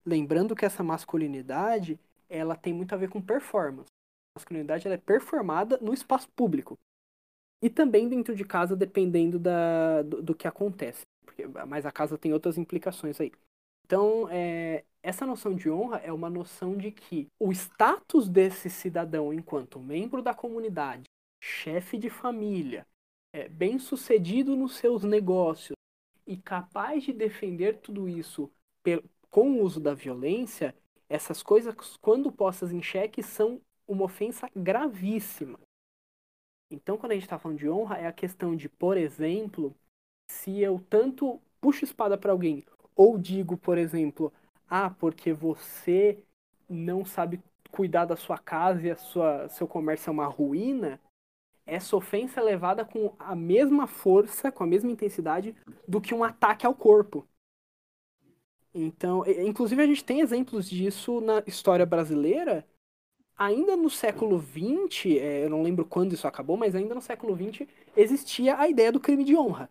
[SPEAKER 3] Lembrando que essa masculinidade, ela tem muito a ver com performance. A masculinidade, ela é performada no espaço público. E também dentro de casa, dependendo da, do, do que acontece. Porque, mas a casa tem outras implicações aí. Então, é, essa noção de honra é uma noção de que o status desse cidadão enquanto membro da comunidade, chefe de família, é, bem sucedido nos seus negócios e capaz de defender tudo isso com o uso da violência, essas coisas, quando postas em xeque, são uma ofensa gravíssima. Então, quando a gente está falando de honra, é a questão de, por exemplo, se eu tanto puxo espada para alguém ou digo, por exemplo, ah, porque você não sabe cuidar da sua casa e a sua, seu comércio é uma ruína, essa ofensa é levada com a mesma força, com a mesma intensidade do que um ataque ao corpo. Então, inclusive a gente tem exemplos disso na história brasileira, ainda no século XX, é, eu não lembro quando isso acabou, mas ainda no século XX existia a ideia do crime de honra.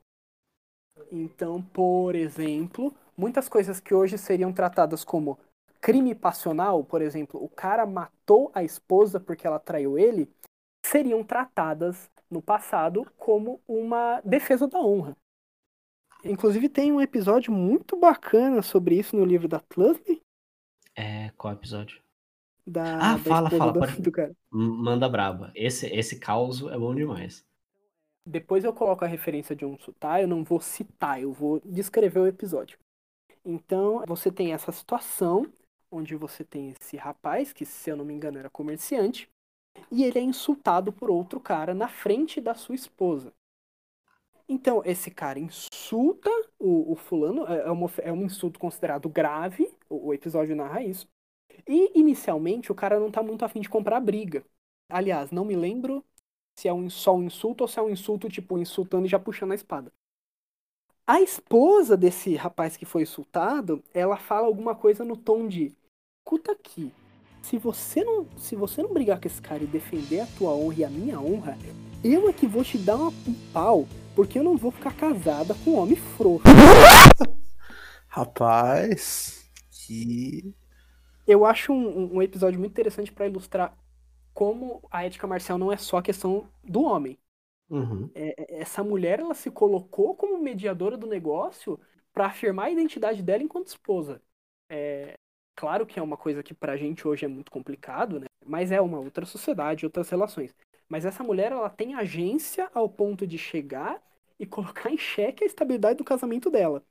[SPEAKER 3] Então, por exemplo, muitas coisas que hoje seriam tratadas como crime passional, por exemplo, o cara matou a esposa porque ela traiu ele, seriam tratadas no passado como uma defesa da honra. Inclusive tem um episódio muito bacana sobre isso no livro da Tlustly.
[SPEAKER 6] É, qual episódio?
[SPEAKER 3] Da,
[SPEAKER 6] Ah,
[SPEAKER 3] da
[SPEAKER 6] fala, fala,
[SPEAKER 3] do,
[SPEAKER 6] pode-
[SPEAKER 3] do cara.
[SPEAKER 6] Manda braba. Esse, esse caos é bom demais.
[SPEAKER 3] Depois eu coloco a referência de um tá? Eu não vou citar, eu vou descrever o episódio. Então, você tem essa situação onde você tem esse rapaz, que se eu não me engano era comerciante, e ele é insultado por outro cara na frente da sua esposa. Então, esse cara insulta o, o fulano, é, é, uma é um insulto considerado grave, o, o episódio narra isso. E, inicialmente, o cara não tá muito afim de comprar briga. Aliás, não me lembro se é um, só um insulto ou se é um insulto, tipo, insultando e já puxando a espada. A esposa desse rapaz que foi insultado, ela fala alguma coisa no tom de: escuta aqui, se você não, se você não brigar com esse cara e defender a tua honra e a minha honra, eu é que vou te dar uma- um pau, porque eu não vou ficar casada com um homem frouxo.
[SPEAKER 5] Rapaz, que.
[SPEAKER 3] Eu acho um, um- um episódio muito interessante para ilustrar como a ética marcial não é só a questão do homem.
[SPEAKER 6] Uhum.
[SPEAKER 3] É- é- essa mulher ela se colocou como mediadora do negócio para afirmar a identidade dela enquanto esposa. É, claro que é uma coisa que pra gente hoje é muito complicado, né? Mas é uma outra sociedade, outras relações. Mas essa mulher ela tem agência ao ponto de chegar e colocar em xeque a estabilidade do casamento dela.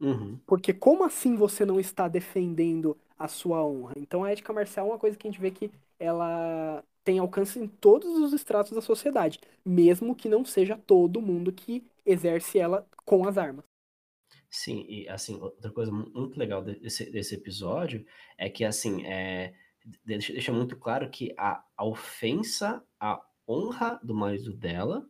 [SPEAKER 6] Uhum.
[SPEAKER 3] Porque como assim você não está defendendo a sua honra? Então a ética marcial é uma coisa que a gente vê que ela tem alcance em todos os estratos da sociedade, mesmo que não seja todo mundo que exerce ela com as armas.
[SPEAKER 6] Sim, e assim, outra coisa mu- muito legal desse, desse episódio é que, assim, é, deixa, deixa muito claro que a, a ofensa à honra do marido dela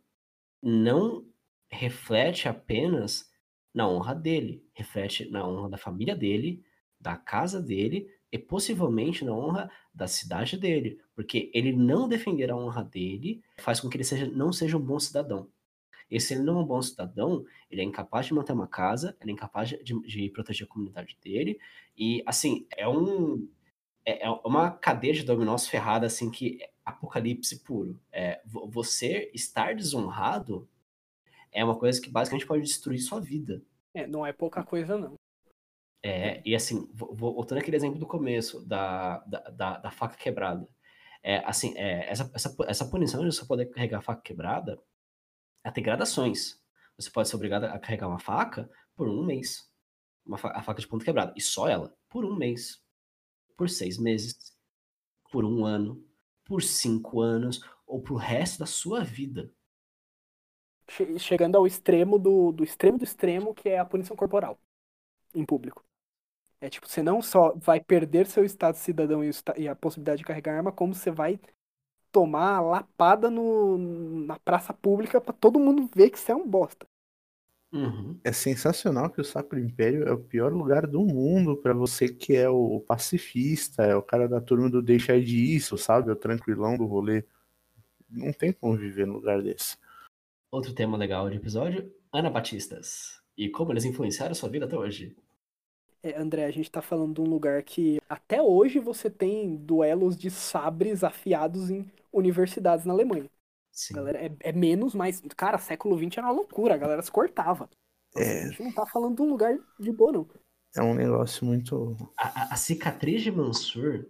[SPEAKER 6] não reflete apenas na honra dele, reflete na honra da família dele, da casa dele e possivelmente na honra da cidade dele, porque ele não defender a honra dele faz com que ele seja, não seja um bom cidadão. E se ele não é um bom cidadão, ele é incapaz de manter uma casa, ele é incapaz de, de proteger a comunidade dele. E, assim, é um. É, é uma cadeia de dominós ferrada, assim, que é apocalipse puro. É, vo- você estar desonrado é uma coisa que basicamente pode destruir sua vida.
[SPEAKER 3] É, não é pouca coisa, não.
[SPEAKER 6] É, e assim, vo- vo- voltando aquele exemplo do começo, da, da, da, da faca quebrada. É, assim, é, essa, essa, essa punição de você poder carregar faca quebrada, ela tem gradações. Você pode ser obrigado a carregar uma faca por um mês. Uma fa- a faca de ponta quebrada. E só ela. Por um mês. Por seis meses. Por um ano. Por cinco anos. Ou pro resto da sua vida.
[SPEAKER 3] Che- chegando ao extremo do, do extremo do extremo, que é a punição corporal em público. É tipo, você não só vai perder seu estado de cidadão e, e a possibilidade de carregar arma, como você vai tomar a lapada no, na praça pública pra todo mundo ver que você é um bosta.
[SPEAKER 6] Uhum.
[SPEAKER 5] É sensacional que o Sacro Império é o pior lugar do mundo pra você que é o pacifista, é o cara da turma do deixa de isso, sabe? O tranquilão do rolê. Não tem como viver num lugar desse.
[SPEAKER 6] Outro tema legal de episódio: Anabatistas. E como eles influenciaram a sua vida até hoje.
[SPEAKER 3] É, André, a gente tá falando de um lugar que até hoje você tem duelos de sabres afiados em universidades na Alemanha.
[SPEAKER 6] Sim.
[SPEAKER 3] Galera, é, é menos, mas, cara, século XX era uma loucura, a galera se cortava. Então,
[SPEAKER 5] É.
[SPEAKER 3] A gente não tá falando de um lugar de boa, não.
[SPEAKER 5] É um negócio muito.
[SPEAKER 6] A, a- a cicatriz de Mansur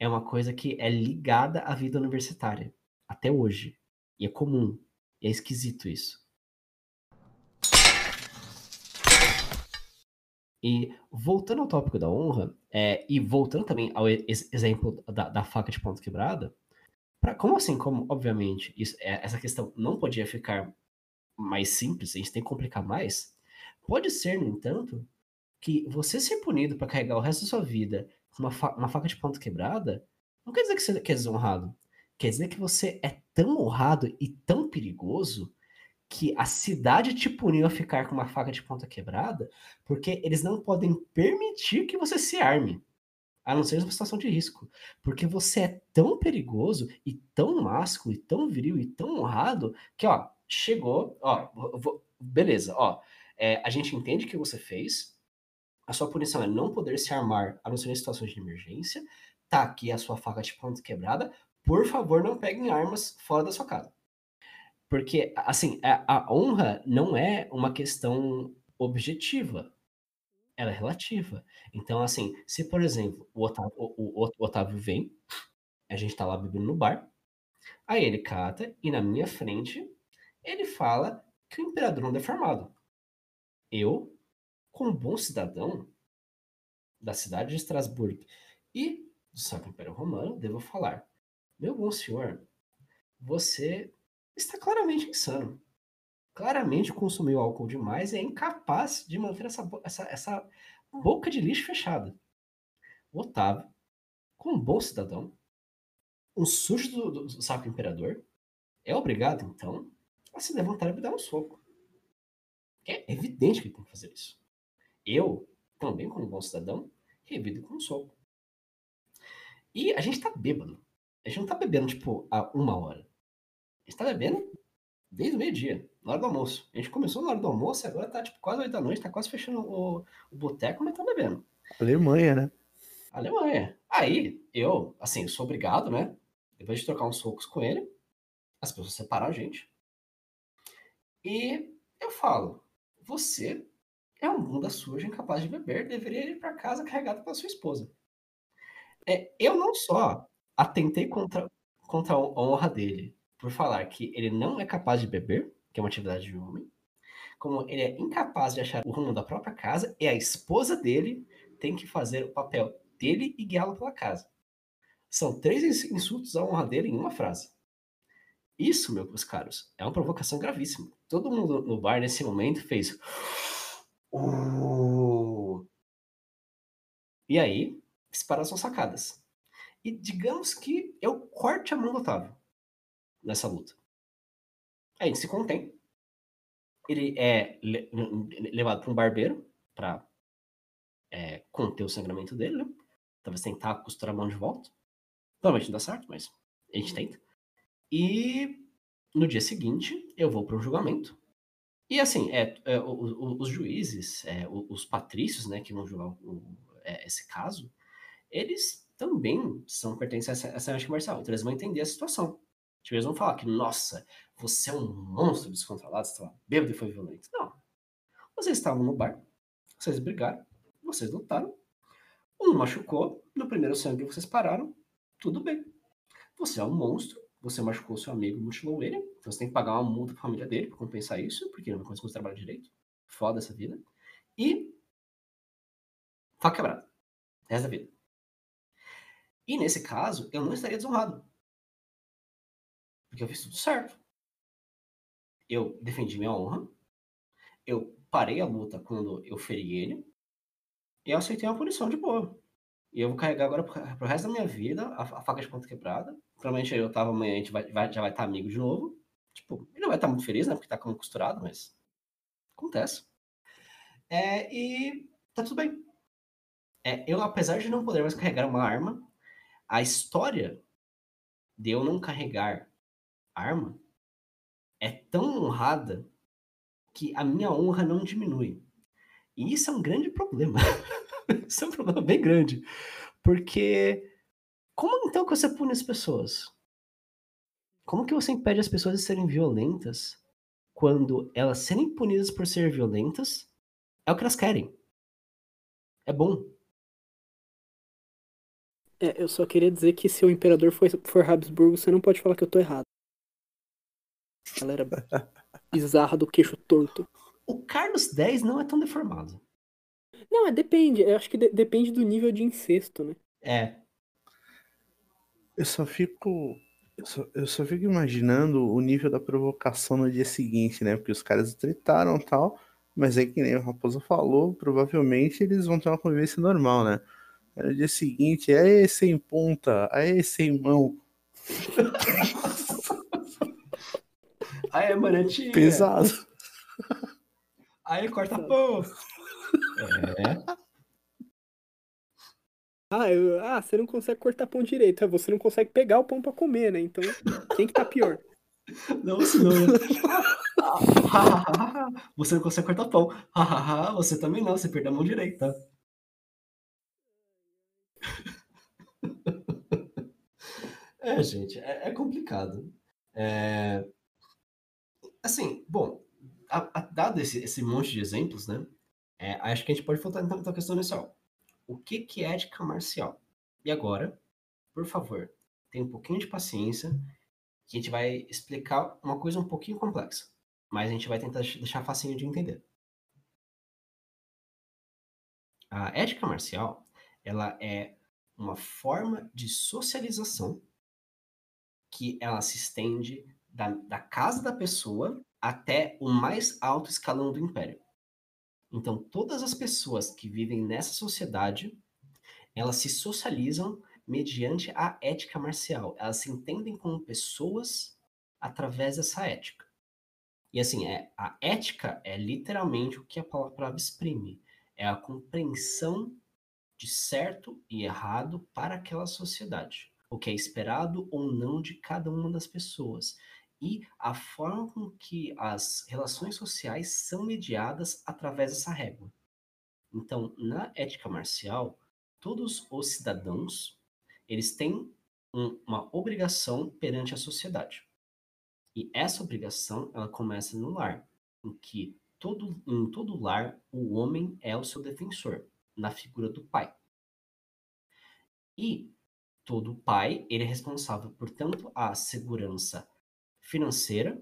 [SPEAKER 6] é uma coisa que é ligada à vida universitária. Até hoje. E é comum. E é esquisito isso. E voltando ao tópico da honra, é, e voltando também ao ex- exemplo da, da faca de ponta quebrada, pra, como assim, como, obviamente, isso, é, essa questão não podia ficar mais simples, a gente tem que complicar mais, pode ser, no entanto, que você ser punido para carregar o resto da sua vida com uma, fa- uma faca de ponta quebrada, não quer dizer que você é desonrado. Quer dizer que você é tão honrado e tão perigoso que a cidade te puniu a ficar com uma faca de ponta quebrada porque eles não podem permitir que você se arme. A não ser numa situação de risco. Porque você é tão perigoso e tão másculo e tão viril e tão honrado que, ó, chegou, ó, vou, beleza, ó, é, a gente entende o que você fez, a sua punição é não poder se armar a não ser em situações de emergência, tá aqui a sua faca de ponta quebrada, por favor não peguem armas fora da sua casa. Porque, assim, a, a honra não é uma questão objetiva, ela é relativa. Então, assim, se, por exemplo, o Otávio, o, o, o Otávio vem, a gente tá lá bebendo no bar, aí ele cata e na minha frente ele fala que o imperador não é formado. Eu, como bom cidadão da cidade de Estrasburgo e do Sacro Império Romano, devo falar: meu bom senhor, você está claramente insano. Claramente consumiu álcool demais e é incapaz de manter essa, essa, essa boca de lixo fechada. O Otávio, como bom cidadão, um sujo do, do, do Sacro Imperador, é obrigado, então, a se levantar e me dar um soco. É evidente que tem que fazer isso. Eu, também como bom cidadão, revido com um soco. E a gente tá bêbado. A gente não tá bebendo, tipo, há uma hora. Gente tá bebendo desde o meio-dia, na hora do almoço. A gente começou na hora do almoço e agora tá, tipo, quase oito da noite, tá quase fechando o, o boteco, mas tá bebendo.
[SPEAKER 5] Alemanha, né?
[SPEAKER 6] Alemanha. Aí, eu, assim, eu sou obrigado, né? Depois de trocar uns socos com ele, as pessoas separaram a gente. E eu falo, você é um bunda suja, incapaz de beber, deveria ir para casa carregado pela sua esposa. É, eu não só atentei contra, contra a honra dele por falar que ele não é capaz de beber, que é uma atividade de homem, como ele é incapaz de achar o rumo da própria casa, e a esposa dele tem que fazer o papel dele e guiá-lo pela casa. São três insultos à honra dele em uma frase. Isso, meus caros, é uma provocação gravíssima. Todo mundo no bar nesse momento fez. Uh... E aí, disparam as sacadas. E digamos que eu corte a mão do Otávio nessa luta. Aí ele se contém. Ele é levado para um barbeiro para é, conter o sangramento dele, né? Talvez tentar costurar a mão de volta. Provavelmente não dá certo, mas a gente tenta. E no dia seguinte, eu vou para o julgamento. E assim, é, é os, os, juízes, é, os patrícios, né, que vão julgar o, é, esse caso, eles também são pertencentes a essa, essa arte marcial. Então eles vão entender a situação. Tipo, eles vão falar que, nossa, você é um monstro descontrolado, você estava bêbado e foi violento. Não. Vocês estavam no bar, vocês brigaram, vocês lutaram, um machucou, no primeiro sangue vocês pararam, tudo bem. Você é um monstro, você machucou seu amigo, mutilou ele, então você tem que pagar uma multa pra família dele pra compensar isso, porque não conseguiu trabalhar direito. Foda essa vida. E. Faca quebrada. Essa vida. E nesse caso, eu não estaria desonrado. Porque eu fiz tudo certo. Eu defendi minha honra. Eu parei a luta quando eu feri ele. E eu aceitei uma punição de boa. E eu vou carregar agora pro, resto da minha vida a, faca de ponta quebrada. Provavelmente eu tava amanhã, a gente vai, vai, já vai estar tá amigo de novo. Tipo, ele não vai estar tá muito feliz, né? Porque tá como costurado, mas acontece. É, e tá tudo bem. É, eu, apesar de não poder mais carregar uma arma, a história de eu não carregar arma é tão honrada que a minha honra não diminui. E isso é um grande problema. Isso é um problema bem grande. Porque como então que você pune as pessoas? Como que você impede as pessoas de serem violentas quando elas serem punidas por ser violentas é o que elas querem? É bom.
[SPEAKER 3] É, eu só queria dizer que se o imperador for, for Habsburgo, você não pode falar que eu tô errado. Ela era bizarra do queixo torto.
[SPEAKER 6] O Carlos X não é tão deformado.
[SPEAKER 3] Não, é, depende. Eu acho que de, depende do nível de incesto, né?
[SPEAKER 6] É.
[SPEAKER 5] Eu só fico. Eu só, eu só fico imaginando o nível da provocação no dia seguinte, né? Porque os caras tretaram e tal. Mas aí, que nem o Raposo falou, provavelmente eles vão ter uma convivência normal, né? No dia seguinte, é sem ponta, é sem mão.
[SPEAKER 6] Aí é manetinha.
[SPEAKER 5] Pesado.
[SPEAKER 6] Aí corta pão. É.
[SPEAKER 3] Ah, eu- ah, você não consegue cortar pão direito. ah, Você não consegue pegar o pão pra comer, né? Então, quem que tá pior?
[SPEAKER 6] Não, você não, né? você não consegue cortar pão. você também não, você perdeu a mão direita. É, gente, é, é complicado. É, Assim, bom, a- a- dado esse, esse monte de exemplos, né? é, acho que a gente pode voltar então à questão inicial. O que, que é ética marcial? E agora, por favor, tenha um pouquinho de paciência, que a gente vai explicar uma coisa um pouquinho complexa, mas a gente vai tentar deix- deixar facinho de entender. A ética marcial, ela é uma forma de socialização que ela se estende da, da casa da pessoa até o mais alto escalão do império. Então, todas as pessoas que vivem nessa sociedade, elas se socializam mediante a ética marcial. Elas se entendem como pessoas através dessa ética. E assim, é, a ética é literalmente o que a palavra exprime. É a compreensão de certo e errado para aquela sociedade. O que é esperado ou não de cada uma das pessoas. E a forma com que as relações sociais são mediadas através dessa régua. Então, na ética marcial, todos os cidadãos, eles têm um- uma obrigação perante a sociedade. E essa obrigação, ela começa no lar, em que todo, em todo lar, o homem é o seu defensor, na figura do pai. E todo pai, ele é responsável por tanto a segurança financeira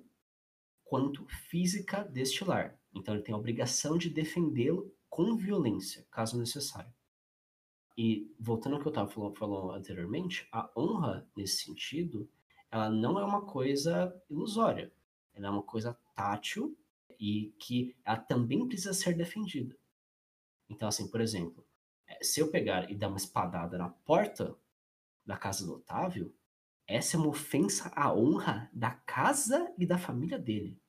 [SPEAKER 6] quanto física deste lar. Então ele tem a obrigação de defendê-lo com violência, caso necessário. E voltando ao que eu estava falando, falando anteriormente, a honra nesse sentido, ela não é uma coisa ilusória. Ela é uma coisa tátil e que ela também precisa ser defendida. Então, assim, por exemplo, eh, se eu pegar e dar uma espadada na porta da casa do Otávio, essa é uma ofensa à honra da casa e da família dele.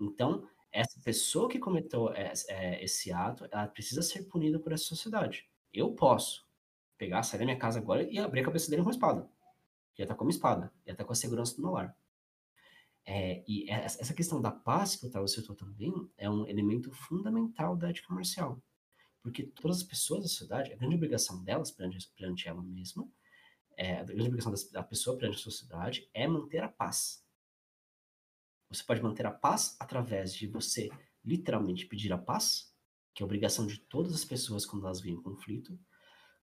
[SPEAKER 6] Então, essa pessoa que cometeu es- eh, esse ato, ela precisa ser punida por essa sociedade. Eu posso pegar, sair da minha casa agora e abrir a cabeça dele com uma espada. Já tá com uma espada, já tá com a segurança do meu lar. É, e essa essa questão da paz que o Otávio citou também é um elemento fundamental da ética marcial. Porque todas as pessoas da sociedade, a grande obrigação delas perante, perante ela mesma, é, a grande obrigação da pessoa perante a sociedade é manter a paz. Você pode manter a paz através de você literalmente pedir a paz, que é a obrigação de todas as pessoas quando elas vêm em conflito,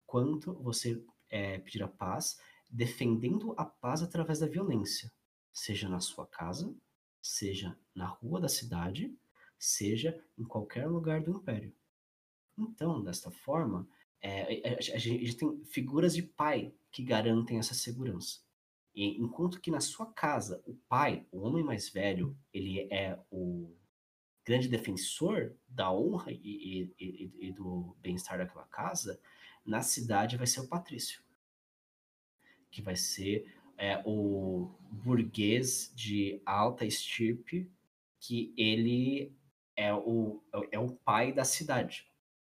[SPEAKER 6] quanto você é, pedir a paz defendendo a paz através da violência, seja na sua casa, seja na rua da cidade, seja em qualquer lugar do império. Então, desta forma, é, a gente tem figuras de pai que garantem essa segurança. E enquanto que na sua casa, o pai, o homem mais velho, ele é o grande defensor da honra e, e- e- e do bem-estar daquela casa, na cidade vai ser o patrício, que vai ser é, o burguês de alta estirpe, que ele é o, é o pai da cidade.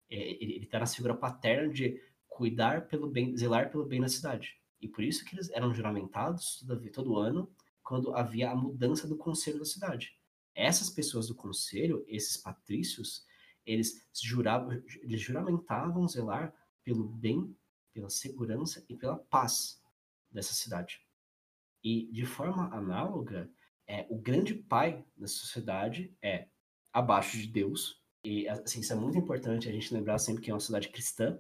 [SPEAKER 6] É, Ele está na figura paterna de cuidar pelo bem, zelar pelo bem da cidade. E por isso que eles eram juramentados toda- todo ano, quando havia a mudança do conselho da cidade. Essas pessoas do conselho, esses patrícios, eles juravam, eles juramentavam zelar pelo bem, pela segurança e pela paz dessa cidade. E de forma análoga, é, o grande pai da sociedade é abaixo de Deus. E assim, isso é muito importante a gente lembrar sempre que é uma sociedade cristã,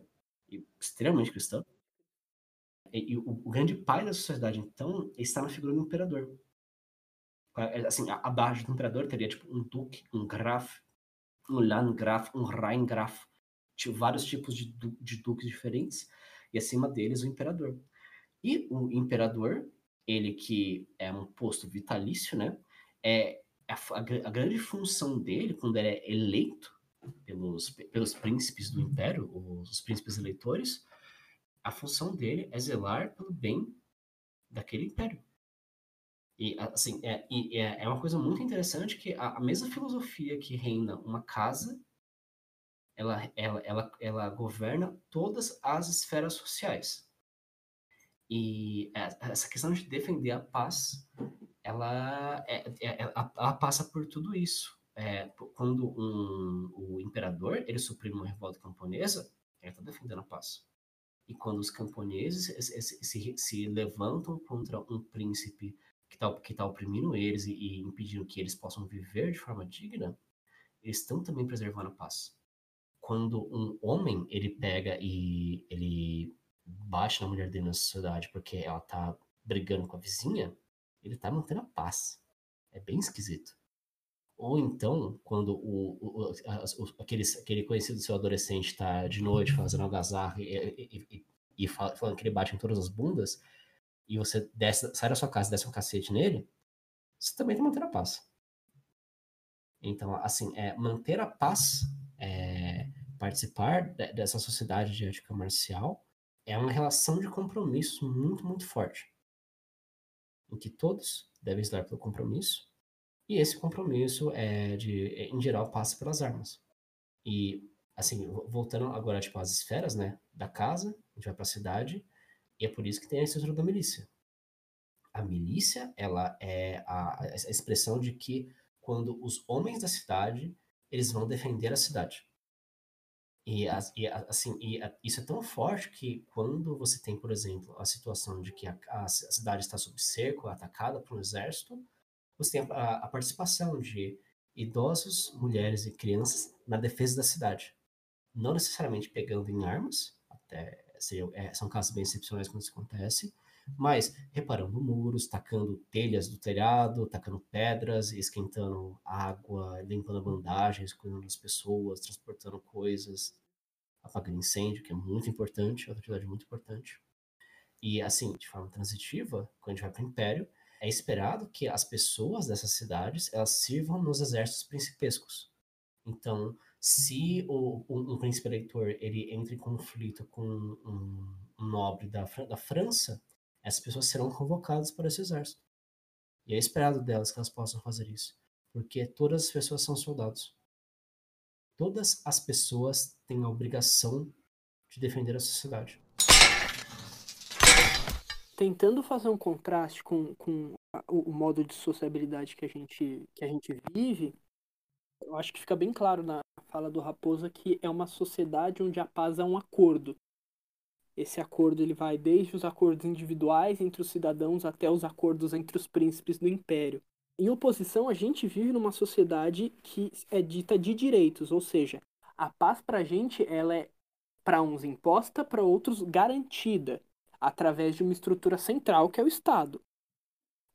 [SPEAKER 6] extremamente cristã. E, e o, o grande pai da sociedade, então, está na figura do imperador. É, Assim, abaixo do imperador teria tipo um duque, um graf, um landgraf, um rheingraf, tipo, vários tipos de, du- de duques diferentes, e acima deles o imperador. E o imperador, ele que é um posto vitalício, né? É a, a grande função dele, quando ele é eleito pelos, pelos príncipes do império, os, príncipes eleitores, a função dele é zelar pelo bem daquele império. E assim, é, é, é uma coisa muito interessante que a, a mesma filosofia que reina uma casa ela, ela, ela, ela governa todas as esferas sociais. E essa questão de defender a paz, ela, é, é, ela, ela passa por tudo isso. É, quando um, o imperador ele suprime uma revolta camponesa, ele está defendendo a paz. E quando os camponeses se, se, se levantam contra um príncipe que está que tá oprimindo eles e, e impedindo que eles possam viver de forma digna, eles estão também preservando a paz. Quando um homem ele pega e ele bate na mulher dele na sociedade porque ela tá brigando com a vizinha, ele tá mantendo a paz. É bem esquisito. Ou então, quando o, o, o, aquele, aquele conhecido seu adolescente tá de noite fazendo algazarra e, e, e, e falando que ele bate em todas as bundas, e você desce, sai da sua casa e desce um cacete nele, você também tá mantendo a paz. Então, assim, é, manter a paz, é, participar dessa sociedade de ética marcial, é uma relação de compromisso muito, muito forte. Em que todos devem estar pelo compromisso, e esse compromisso é de, em geral, passa pelas armas. E, assim, voltando agora, tipo, às esferas, né, da casa, a gente vai para a cidade, e é por isso que tem a estrutura da milícia. A milícia, ela é a, a expressão de que quando os homens da cidade, eles vão defender a cidade. E, e assim, e isso é tão forte que quando você tem, por exemplo, a situação de que a, a cidade está sob cerco, atacada por um exército, você tem a, a, participação de idosos, mulheres e crianças na defesa da cidade. Não necessariamente pegando em armas, até seria, é, são casos bem excepcionais quando isso acontece, mas reparando muros, tacando telhas do telhado, tacando pedras, esquentando água, limpando bandagens, cuidando das pessoas, transportando coisas, apagando incêndio, que é muito importante, é outra atividade muito importante. E assim, de forma transitiva, quando a gente vai para o Império, é esperado que as pessoas dessas cidades elas sirvam nos exércitos principescos. Então, se o, um, um príncipe eleitor ele entra em conflito com um, um nobre da, da França, essas pessoas serão convocadas para esse exército. E é esperado delas que elas possam fazer isso, porque todas as pessoas são soldados. Todas as pessoas têm a obrigação de defender a sociedade.
[SPEAKER 3] Tentando fazer um contraste com, com o, modo de sociabilidade que a gente, que a gente vive, eu acho que fica bem claro na fala do Raposa que é uma sociedade onde a paz é um acordo. Esse acordo ele vai desde os acordos individuais entre os cidadãos até os acordos entre os príncipes do império. Em oposição, a gente vive numa sociedade que é dita de direitos, ou seja, a paz para a gente ela é para uns imposta, para outros garantida, através de uma estrutura central que é o Estado.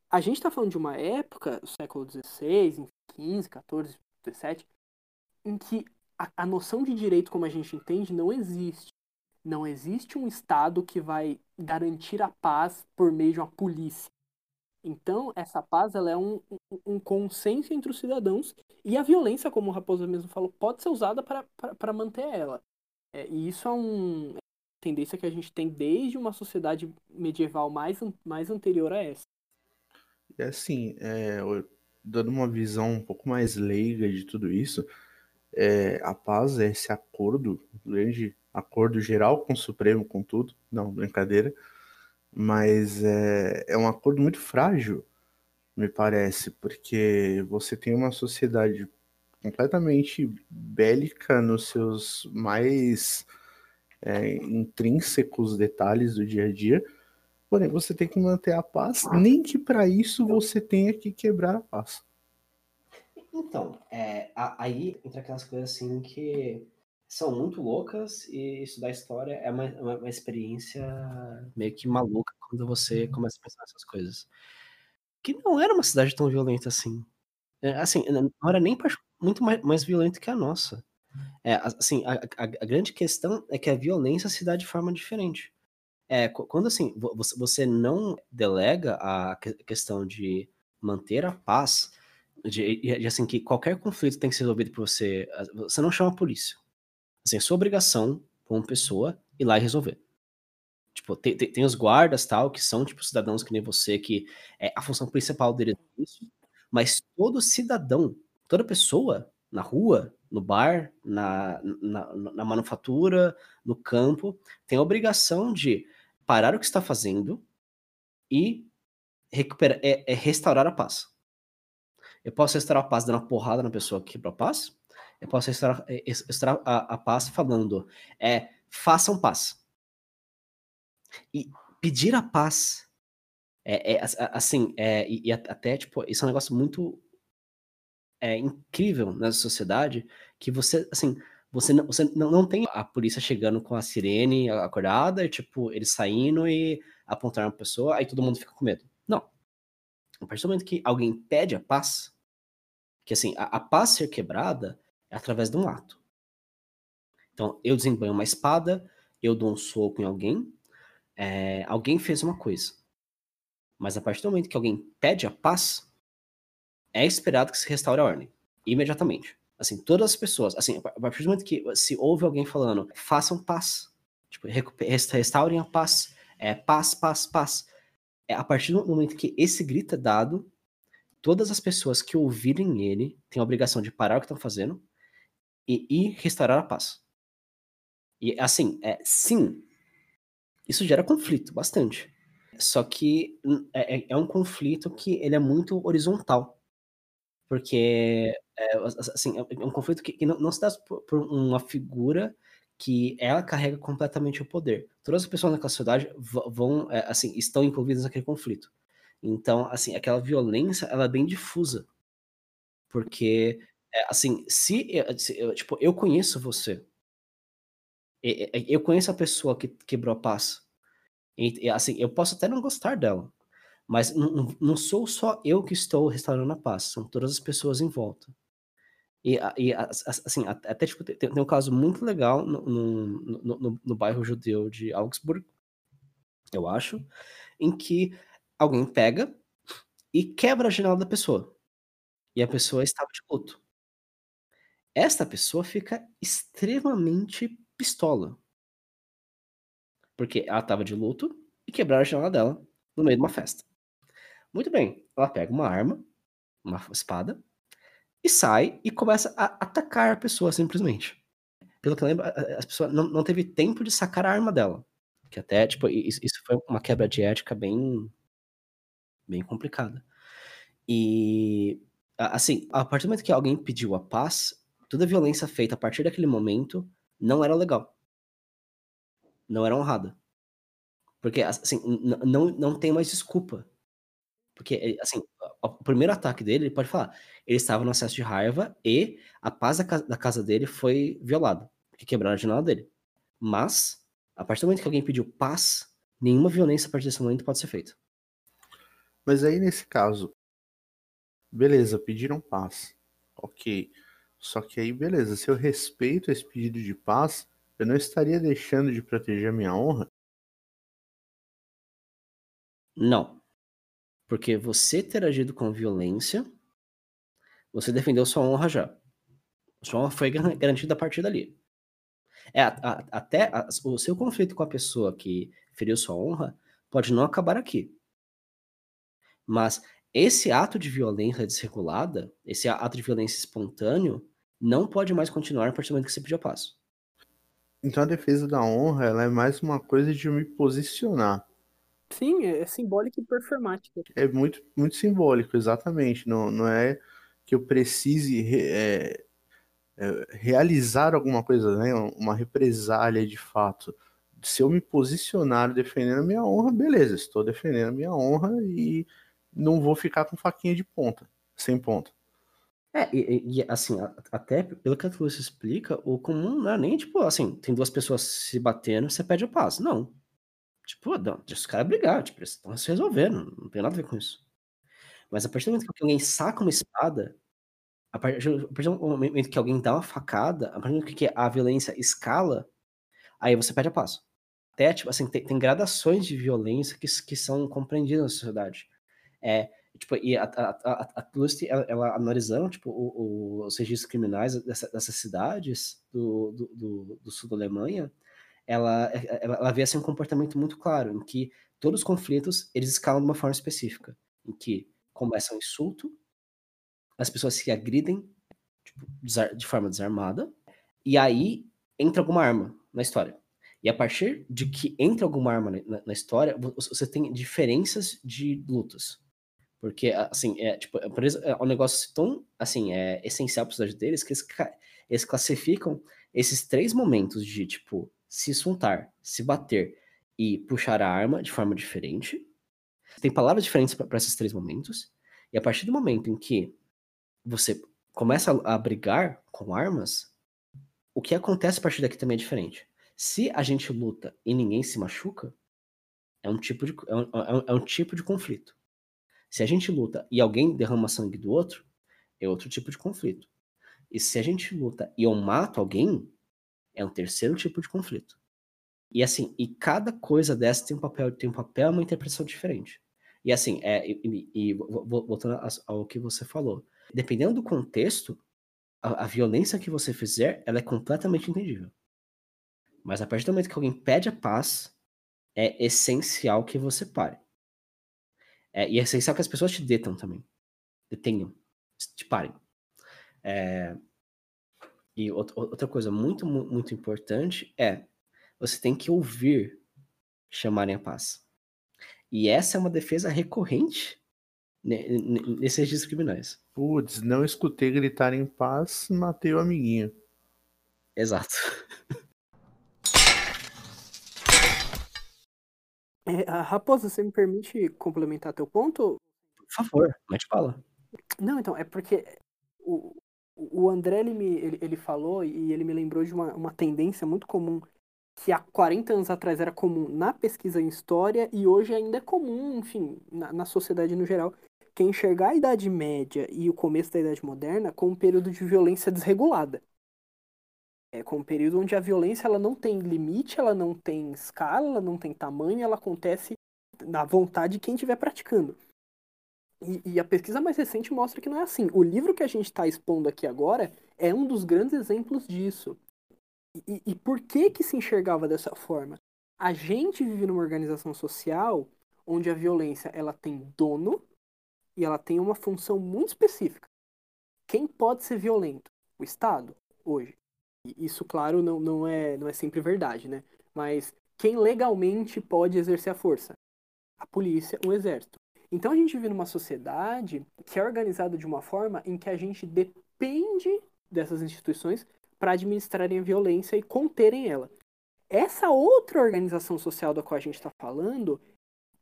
[SPEAKER 3] A gente está falando de uma época, do século XVI, XV, XIV, XVII, em que a, a noção de direito como a gente entende não existe. Não existe um Estado que vai garantir a paz por meio de uma polícia. Então, essa paz ela é um, um, um consenso entre os cidadãos e a violência, como o Raposa mesmo falou, pode ser usada para manter ela. É, e isso é uma tendência que a gente tem desde uma sociedade medieval mais, mais anterior a essa.
[SPEAKER 5] E assim, é, dando uma visão um pouco mais leiga de tudo isso, é, a paz é esse acordo, grande acordo geral com o Supremo, com tudo, não, brincadeira, mas é, é um acordo muito frágil, me parece, porque você tem uma sociedade completamente bélica nos seus mais é, intrínsecos detalhes do dia a dia, porém você tem que manter a paz, nem que para isso você tenha que quebrar a paz.
[SPEAKER 6] Então, é, aí entra aquelas coisas assim que são muito loucas e estudar história é uma, uma, uma, experiência meio que maluca quando você começa a pensar nessas coisas. Que não era uma cidade tão violenta assim. É, assim, não era nem muito mais, mais violenta que a nossa. É, assim, a, a, a, grande questão é que a violência se dá de forma diferente. É, quando assim, você não delega a questão de manter a paz, de, de assim, que qualquer conflito tem que ser resolvido por você, você não chama a polícia Assim, é sua obrigação como pessoa ir lá e resolver. Tipo, tem, tem, tem, os guardas, tal, que são, tipo, cidadãos que nem você, que é a função principal deles é isso. Mas todo cidadão, toda pessoa na rua, no bar, na, na, na manufatura, no campo, tem a obrigação de parar o que está fazendo e recuperar, é, é restaurar a paz. Eu posso restaurar a paz dando uma porrada na pessoa que quebrou a paz. Eu posso restaurar, é, restaurar a, a, paz falando, é, façam paz. E pedir a paz, é, é assim, é, e, e, até, tipo, isso é um negócio muito é, incrível na sociedade, que você, assim, você não, você não, tem a polícia chegando com a sirene acordada, e, tipo, eles saindo e apontaram uma pessoa, aí todo mundo fica com medo. Não. A partir do momento que alguém pede a paz, que assim, a, a paz ser quebrada é através de um ato. Então, eu desembanho uma espada, eu dou um soco em alguém, é, alguém fez uma coisa. Mas a partir do momento que alguém pede a paz, é esperado que se restaure a ordem. Imediatamente. Assim, todas as pessoas, assim, a partir do momento que se ouve alguém falando, façam paz, tipo, restaurem a paz, é, paz, paz, paz. É, a partir do momento que esse grito é dado, todas as pessoas que ouvirem ele têm a obrigação de parar o que estão fazendo e ir restaurar a paz. E assim, é, sim, isso gera conflito, bastante. Só que é, é, é um conflito que ele é muito horizontal. Porque é, assim, é, é um conflito que, que não, não, se dá por, por, uma figura que ela carrega completamente o poder. Todas as pessoas naquela sociedade vão, é, assim, estão envolvidas naquele conflito. Então, assim, aquela violência, ela é bem difusa. Porque, é, assim, se, se eu, tipo, eu conheço você, eu conheço a pessoa que quebrou a paz, e, assim, eu posso até não gostar dela, mas não, não sou só eu que estou restaurando a paz, são todas as pessoas em volta. E, e assim, até tipo, tem, tem, um caso muito legal no, no, no, no, bairro judeu de Augsburg, eu acho, em que alguém pega e quebra a janela da pessoa. E a pessoa estava de luto. Esta pessoa fica extremamente pistola. Porque ela estava de luto e quebraram a janela dela no meio de uma festa. Muito bem, ela pega uma arma, uma espada, e sai e começa a atacar a pessoa simplesmente. Pelo que eu lembro, a pessoa não, não teve tempo de sacar a arma dela. Que até, tipo, isso, isso foi uma quebra de ética bem, bem complicada. E, assim, a partir do momento que alguém pediu a paz, toda a violência feita a partir daquele momento não era legal. Não era honrada. Porque, assim, não, não tem mais desculpa porque, eh, assim, o primeiro ataque dele, ele pode falar, ele estava no acesso de raiva e a paz da casa dele foi violada, porque quebraram a janela dele. Mas, a partir do momento que alguém pediu paz, nenhuma violência a partir desse momento pode ser feita.
[SPEAKER 5] Mas aí, nesse caso, beleza, pediram paz. Ok. Só que aí, beleza, se eu respeito esse pedido de paz, eu não estaria deixando de proteger a minha honra?
[SPEAKER 6] Não. Porque você ter agido com violência, você defendeu sua honra já. Sua honra foi garantida a partir dali. É, a, a, até a, o seu conflito com a pessoa que feriu sua honra pode não acabar aqui. Mas esse ato de violência desregulada, esse ato de violência espontâneo, não pode mais continuar a partir do momento que você pediu paz.
[SPEAKER 5] Então a defesa da honra ela é mais uma coisa de me posicionar.
[SPEAKER 3] Sim, é, é simbólico e performático.
[SPEAKER 5] É muito, muito simbólico, exatamente. Não, não é que eu precise é, é, realizar alguma coisa, né? Uma represália de fato. Se eu me posicionar defendendo a minha honra, beleza, estou defendendo a minha honra e não vou ficar com faquinha de ponta, sem ponta.
[SPEAKER 6] É, e, e assim, até pelo que a Lúcia explica, o comum não é nem tipo assim, tem duas pessoas se batendo, você pede o passo. Não. Tipo, deixa os caras brigar, tipo, eles estão se resolvendo, não tem nada a ver com isso. Mas a partir do momento que alguém saca uma espada, a partir, a partir do momento que alguém dá uma facada, a partir do momento que a violência escala, aí você pede a paz. Até, tipo, assim, tem, tem gradações de violência que, que são compreendidas na sociedade. É, tipo, e a, a, a, a ela, ela, analisando, tipo, o, o, os registros criminais dessa, dessas cidades do, do, do, do sul da Alemanha, ela, ela, ela vê assim um comportamento muito claro, em que todos os conflitos, eles escalam de uma forma específica, em que começa um insulto, as pessoas se agridem, tipo, de forma desarmada, e aí entra alguma arma na história. E a partir de que entra alguma arma na, na- história, vo- você tem diferenças de lutas. Porque, assim, é, tipo, é, um negócio tão, assim, é essencial para a sociedade deles que eles, eles classificam esses três momentos de, tipo, se soltar, se bater e puxar a arma de forma diferente. Tem palavras diferentes para esses três momentos. E a partir do momento em que você começa a, a brigar com armas, o que acontece a partir daqui também é diferente. Se a gente luta e ninguém se machuca, é um tipo de, é um, é um- é um tipo de conflito. Se a gente luta e alguém derrama sangue do outro, é outro tipo de conflito. E se a gente luta e eu mato alguém, é um terceiro tipo de conflito. E assim, e cada coisa dessa tem um papel, tem um papel, uma interpretação diferente. E assim, é, e, e- vo- vo- voltando ao que você falou, dependendo do contexto, a, a violência que você fizer, ela é completamente entendível. Mas a partir do momento que alguém pede a paz, é essencial que você pare. É, e é essencial que as pessoas te detam também. Detenham. Te parem. É, e out- outra coisa muito, mu- muito importante é você tem que ouvir chamarem a paz. E essa é uma defesa recorrente ne- ne- nesses registros criminais.
[SPEAKER 5] Putz, não escutei gritar em paz, matei o amiguinho.
[SPEAKER 6] Exato.
[SPEAKER 3] É, a Raposa, você me permite complementar teu ponto?
[SPEAKER 6] Por favor, mete bala.
[SPEAKER 3] Não, então, é porque o, o André, ele, me, ele, ele falou e ele me lembrou de uma, uma tendência muito comum que há 40 anos atrás era comum na pesquisa em história e hoje ainda é comum, enfim, na, na sociedade no geral, que é enxergar a Idade Média e o começo da Idade Moderna como um período de violência desregulada. É como um período onde a violência ela não tem limite, ela não tem escala, ela não tem tamanho, ela acontece na vontade de quem estiver praticando. E, e a pesquisa mais recente mostra que não é assim. O livro que a gente está expondo aqui agora é um dos grandes exemplos disso. E, e por que que se enxergava dessa forma? A gente vive numa organização social onde a violência ela tem dono e ela tem uma função muito específica. Quem pode ser violento? O Estado, hoje. E isso, claro, não, não, é, não é sempre verdade, né? Mas quem legalmente pode exercer a força? A polícia, o exército. Então a gente vive numa sociedade que é organizada de uma forma em que a gente depende dessas instituições para administrarem a violência e conterem ela. Essa outra organização social da qual a gente está falando,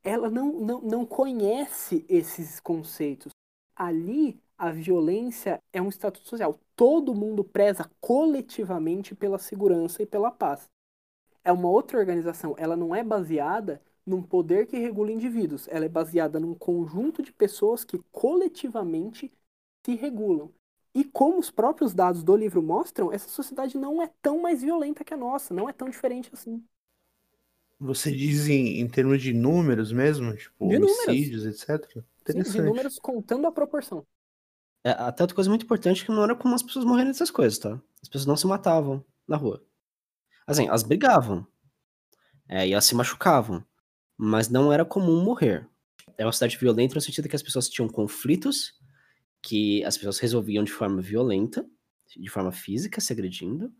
[SPEAKER 3] ela não, não, não conhece esses conceitos. Ali, a violência é um estatuto social. Todo mundo preza coletivamente pela segurança e pela paz. É uma outra organização. Ela não é baseada num poder que regula indivíduos. Ela é baseada num conjunto de pessoas que coletivamente se regulam. E como os próprios dados do livro mostram, essa sociedade não é tão mais violenta que a nossa, não é tão diferente assim.
[SPEAKER 5] Você diz em, em termos de números mesmo? Tipo,
[SPEAKER 3] De números.
[SPEAKER 5] homicídios, etc?
[SPEAKER 3] Sim, de números contando a proporção.
[SPEAKER 6] É, até outra coisa muito importante que não era como as pessoas morrerem dessas coisas, tá? As pessoas não se matavam na rua. Assim, elas brigavam. É, e elas se machucavam. Mas não era comum morrer. É uma cidade violenta no sentido que as pessoas tinham conflitos que as pessoas resolviam de forma violenta, de forma física, se agredindo,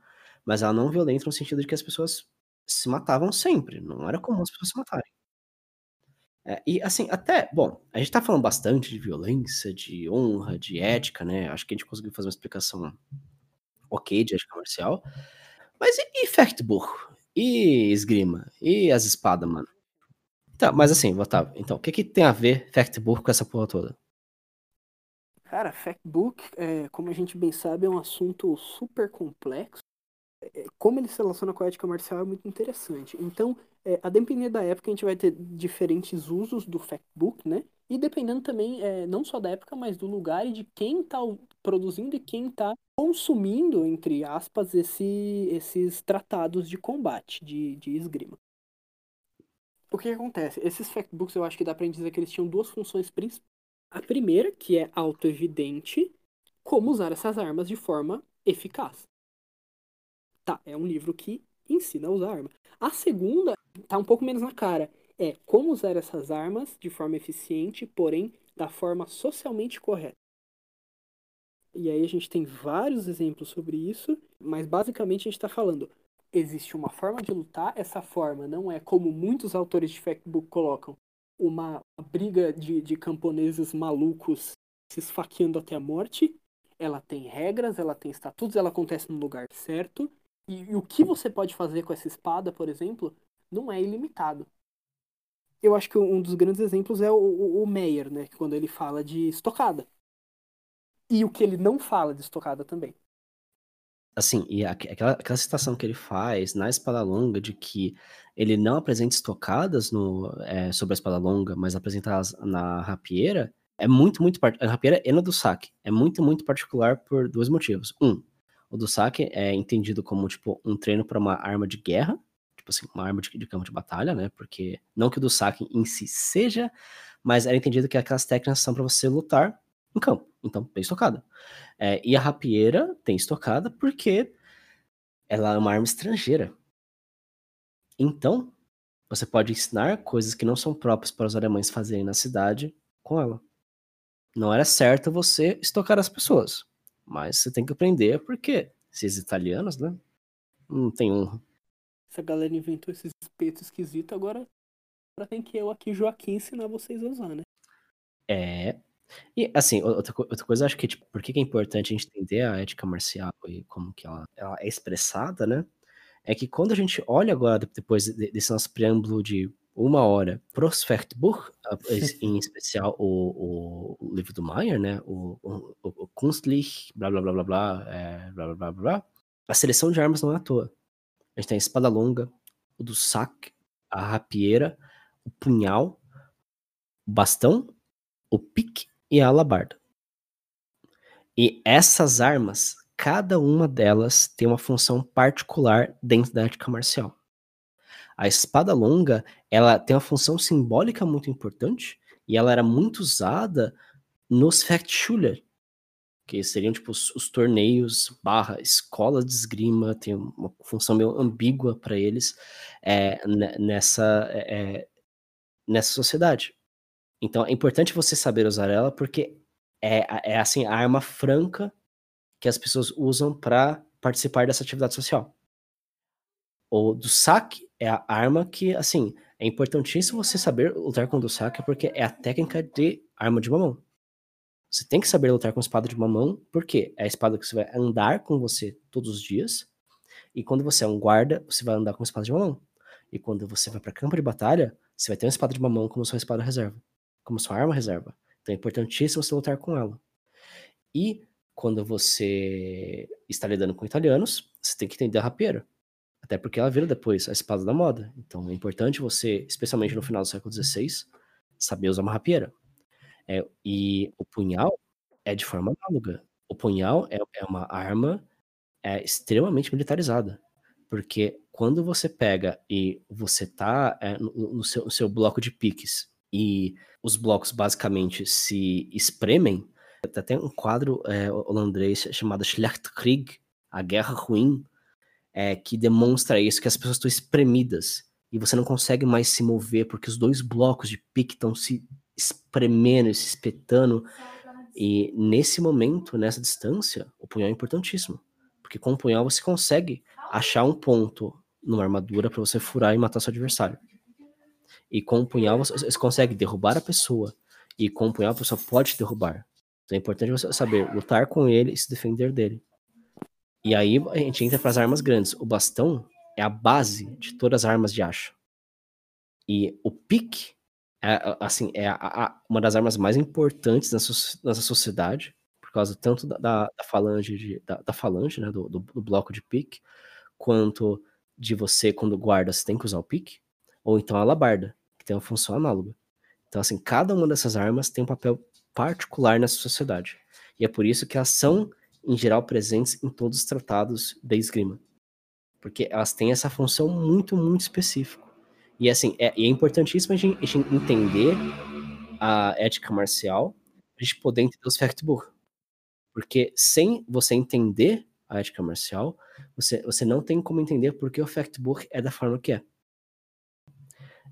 [SPEAKER 6] mas ela não violenta no sentido de que as pessoas se matavam sempre. Não era comum as pessoas se matarem. É, e assim, até, bom, a gente tá falando bastante de violência, de honra, de ética, né? Acho que a gente conseguiu fazer uma explicação ok de ética marcial. Mas e, e? E esgrima? E as espadas, mano? Tá, mas assim, Otávio, então, o que que tem a ver Fechtburg com essa porra toda?
[SPEAKER 3] Cara, Factbook, é, como a gente bem sabe, é um assunto super complexo. É, como ele se relaciona com a ética marcial é muito interessante. Então, é, a depender da época, a gente vai ter diferentes usos do Factbook, né? E dependendo também, é, não só da época, mas do lugar e de quem está produzindo e quem está consumindo, entre aspas, esse, esses tratados de combate, de, de esgrima. O que, que acontece? Esses factbooks, eu acho que dá pra dizer que eles tinham duas funções principais. A primeira, que é auto-evidente, como usar essas armas de forma eficaz. Tá, é um livro que ensina a usar arma. A segunda, tá um pouco menos na cara, é como usar essas armas de forma eficiente, porém da forma socialmente correta. E aí a gente tem vários exemplos sobre isso, mas basicamente a gente está falando, existe uma forma de lutar, essa forma não é como muitos autores de factbook colocam, uma briga de, de camponeses malucos se esfaqueando até a morte. Ela tem regras, ela tem estatutos, ela acontece no lugar certo. E, e o que você pode fazer com essa espada, por exemplo, não é ilimitado. Eu acho que um dos grandes exemplos é o, o, o Meyer, né? Quando ele fala de estocada. E o que ele não fala de estocada também.
[SPEAKER 6] Assim, e aquela, aquela citação que ele faz na espada longa de que ele não apresenta estocadas no, é, sobre a espada longa, mas apresenta elas na rapieira, é muito, muito. A rapieira e na do saque. É muito, muito particular por dois motivos. Um, o do saque é entendido como, tipo, um treino para uma arma de guerra, tipo assim, uma arma de, de, campo de batalha, né? Porque não que o do saque em si seja, mas era entendido que aquelas técnicas são para você lutar em campo. Então, tem estocada. É, e a rapieira tem estocada porque ela é uma arma estrangeira. Então, você pode ensinar coisas que não são próprias para os alemães fazerem na cidade com ela. Não era certo você estocar as pessoas, mas você tem que aprender porque esses italianos, né? Não tem honra.
[SPEAKER 3] Essa galera inventou esses espetos esquisitos, agora, agora tem que eu aqui, Joaquim, ensinar vocês a usar, né?
[SPEAKER 6] É, e, assim, outra, outra coisa, acho que, tipo, por que é importante a gente entender a ética marcial e como que ela, ela é expressada, né? É que quando a gente olha agora, depois desse nosso preâmbulo de uma hora pro Svertbuch, em especial o, o, livro do Mayer, né? O, o, o Kunstlich, blá blá blá blá blá, é, blá blá blá blá. A seleção de armas não é à toa. A gente tem a espada longa, o do sac, a rapieira, o punhal, o bastão, o pique e a alabarda. E essas armas, cada uma delas tem uma função particular dentro da ética marcial. A espada longa, ela tem uma função simbólica muito importante e ela era muito usada nos Fechtschüler, que seriam tipo os, os, torneios barra escola de esgrima, tem uma função meio ambígua para eles é, nessa, é, nessa sociedade. Então é importante você saber usar ela porque é, é assim a arma franca que as pessoas usam para participar dessa atividade social. O do saque é a arma que, assim, é importantíssimo você saber lutar com o do saque porque é a técnica de arma de mamão. Você tem que saber lutar com espada de mamão porque é a espada que você vai andar com você todos os dias. E quando você é um guarda, você vai andar com espada de mamão. E quando você vai para campo de batalha, você vai ter uma espada de mamão como sua espada reserva como sua arma reserva. Então é importantíssimo você lutar com ela. E quando você está lidando com italianos, você tem que entender a rapieira. Até porque ela vira depois a espada da moda. Então é importante você, especialmente no final do século XVI, saber usar uma rapieira. É, e o punhal é de forma análoga. O punhal é, é uma arma é, extremamente militarizada. Porque quando você pega e você tá é, no, no, seu, no seu bloco de piques e os blocos basicamente se espremem. Tem um quadro é, holandês chamado Schlechtkrieg, a Guerra Ruim, é, que demonstra isso, que as pessoas estão espremidas e você não consegue mais se mover porque os dois blocos de pique estão se espremendo e se espetando. E nesse momento, nessa distância, o punhal é importantíssimo. Porque com o punhal você consegue achar um ponto numa armadura para você furar e matar seu adversário. E com o punhal você, você consegue derrubar a pessoa. E com o punhal a pessoa pode te derrubar. Então é importante você saber lutar com ele e se defender dele. E aí a gente entra para as armas grandes. O bastão é a base de todas as armas de acha. E o pique é, assim, é a, a, uma das armas mais importantes nessa, nessa sociedade, por causa tanto da, da, da falange, de, da, da, falange né, do, do, do, bloco de pique, quanto de você, quando guarda, você tem que usar o pique, ou então a alabarda que tem uma função análoga. Então, assim, cada uma dessas armas tem um papel particular nessa sociedade. E é por isso que elas são, em geral, presentes em todos os tratados de esgrima. Porque elas têm essa função muito, muito específica. E, assim, é, é importantíssimo a gente, a gente entender a ética marcial, a gente poder entender os Fechtbuch. Porque sem você entender a ética marcial, você, você não tem como entender por que o Fechtbuch é da forma que é.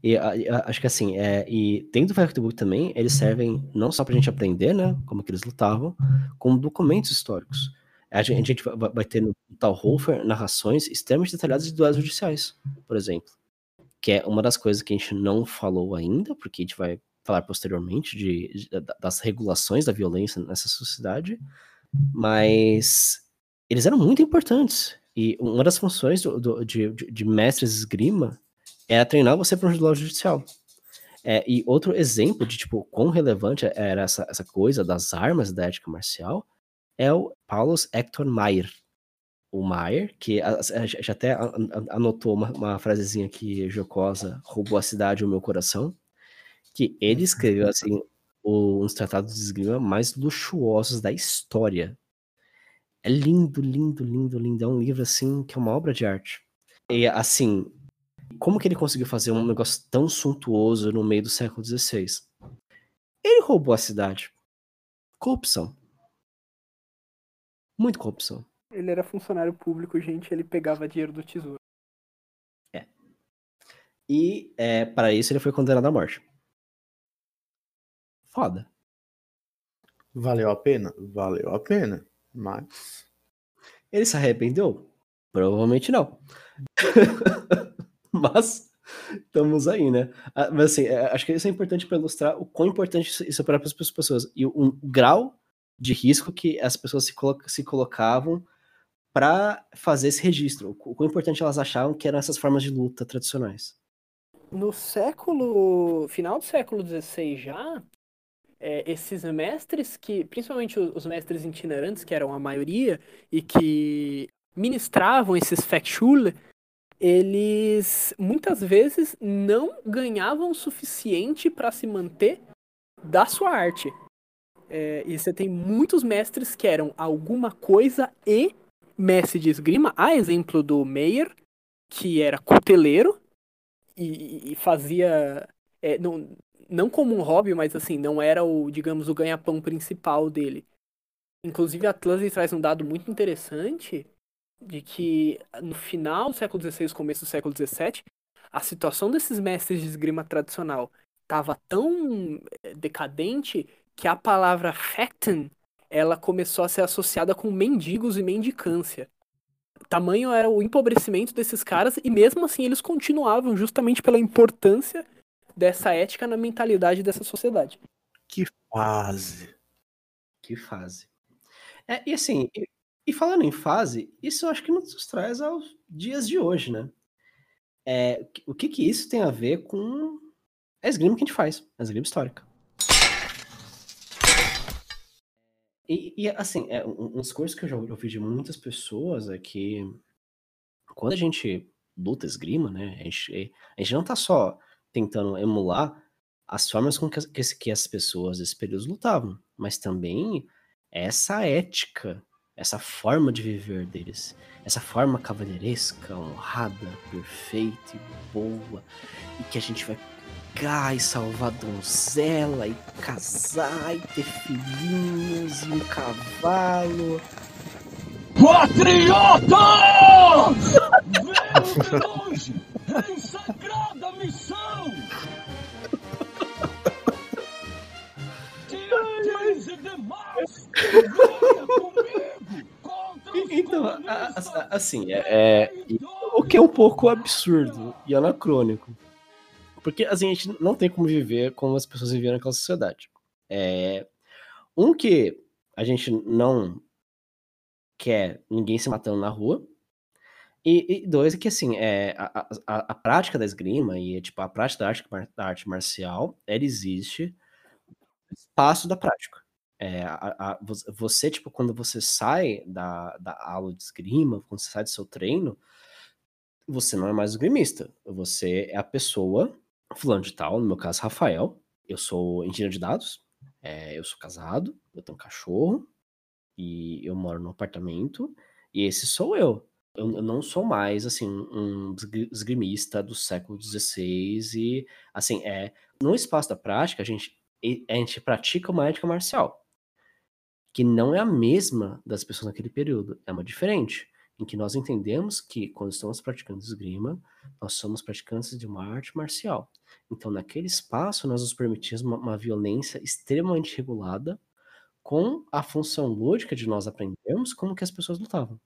[SPEAKER 6] E a- a- acho que assim, é, e dentro do Factbook também, eles servem não só pra gente aprender, né, como que eles lutavam, como documentos históricos. A gente, a gente vai- vai ter no Talhofer narrações extremamente detalhadas de duelos judiciais, por exemplo. Que é uma das coisas que a gente não falou ainda, porque a gente vai falar posteriormente de, de- da- das regulações da violência nessa sociedade, mas eles eram muito importantes. E uma das funções do- do- de, de- mestres esgrima era treinar você para um duelo judicial. É, e outro exemplo de tipo quão relevante era essa, essa coisa das armas da ética marcial é o Paulus Hector Mayer. O Mayer, que a, a gente até anotou uma, uma frasezinha aqui jocosa, roubou a cidade o meu coração, que ele escreveu assim o- uns tratados de esgrima mais luxuosos da história. É lindo, lindo, lindo, lindo. É um livro assim que é uma obra de arte. E assim, como que ele conseguiu fazer um negócio tão suntuoso no meio do século XVI? Ele roubou a cidade. Corrupção. Muito corrupção.
[SPEAKER 3] Ele era funcionário público, gente, ele pegava dinheiro do tesouro.
[SPEAKER 6] E é, para isso ele foi condenado à morte. Foda.
[SPEAKER 5] Valeu a pena? Valeu a pena. Mas.
[SPEAKER 6] Ele se arrependeu? Provavelmente não. Mas estamos aí, né? Ah, Mas assim, é, acho que isso é importante para ilustrar o quão importante isso- é para as pessoas e o grau de risco que as pessoas se, colo- se colocavam para fazer esse registro. O quão importante elas achavam que eram essas formas de luta tradicionais.
[SPEAKER 3] No século. final do século XVI já, é, esses mestres que. Principalmente os, mestres itinerantes, que eram a maioria, e que ministravam esses Fachschule, eles muitas vezes não ganhavam o suficiente para se manter da sua arte. É, e você tem muitos mestres que eram alguma coisa e mestre de esgrima, a exemplo do Meyer, que era cuteleiro e, e fazia é, não, não como um hobby, mas assim, não era o, digamos, o ganha-pão principal dele. Inclusive, a Atlas traz um dado muito interessante de que no final do século XVI, começo do século XVII, a situação desses mestres de esgrima tradicional estava tão eh, decadente que a palavra Fecten ela começou a ser associada com mendigos e mendicância. Tamanho era o empobrecimento desses caras e mesmo assim eles continuavam justamente pela importância dessa ética na mentalidade dessa sociedade.
[SPEAKER 5] Que fase.
[SPEAKER 6] Que fase. É, e assim, e, falando em fase, isso eu acho que nos traz aos dias de hoje, né? É, o que que isso tem a ver com a esgrima que a gente faz, a esgrima histórica. E, e, assim, é, um, um discurso que eu já ouvi de muitas pessoas é que quando a gente luta esgrima, né, a gente, a gente não tá só tentando emular as formas com que, as- que, as- pessoas desse período lutavam, mas também essa ética, essa forma de viver deles, essa forma cavalheiresca, honrada, perfeita e boa, e que a gente vai pegar e salvar a donzela e casar e ter filhinhos e um cavalo.
[SPEAKER 7] Patriota! Venham de longe! Em sagrada missão! Diantes e demais! Venha comigo!
[SPEAKER 6] Então, assim, é, é- o que é um pouco absurdo e anacrônico. Porque assim, a gente não tem como viver como as pessoas viviam naquela sociedade. É, um que a gente não quer ninguém se matando na rua. E, e dois, é que assim, é, a, a, a prática da esgrima e tipo, a prática da arte, da arte marcial, ela existe espaço da prática. É, a- a- vo- você, tipo, quando você sai da, da aula de esgrima, quando você sai do seu treino, você não é mais esgrimista. Você é a pessoa, fulano de tal, no meu caso, Rafael. Eu sou engenheiro de dados, é, eu sou casado, eu tenho um cachorro, e eu moro num apartamento, e esse sou eu. Eu, eu não sou mais, assim, um esgri- esgrimista do século XVI, e, assim, é, no espaço da prática, a gente, a gente pratica uma ética marcial, que não é a mesma das pessoas naquele período, é uma diferente. em que nós entendemos que quando estamos praticando esgrima, nós somos praticantes de uma arte marcial. Então, naquele espaço, nós nos permitimos uma, uma violência extremamente regulada, com a função lógica de nós aprendermos como que as pessoas lutavam.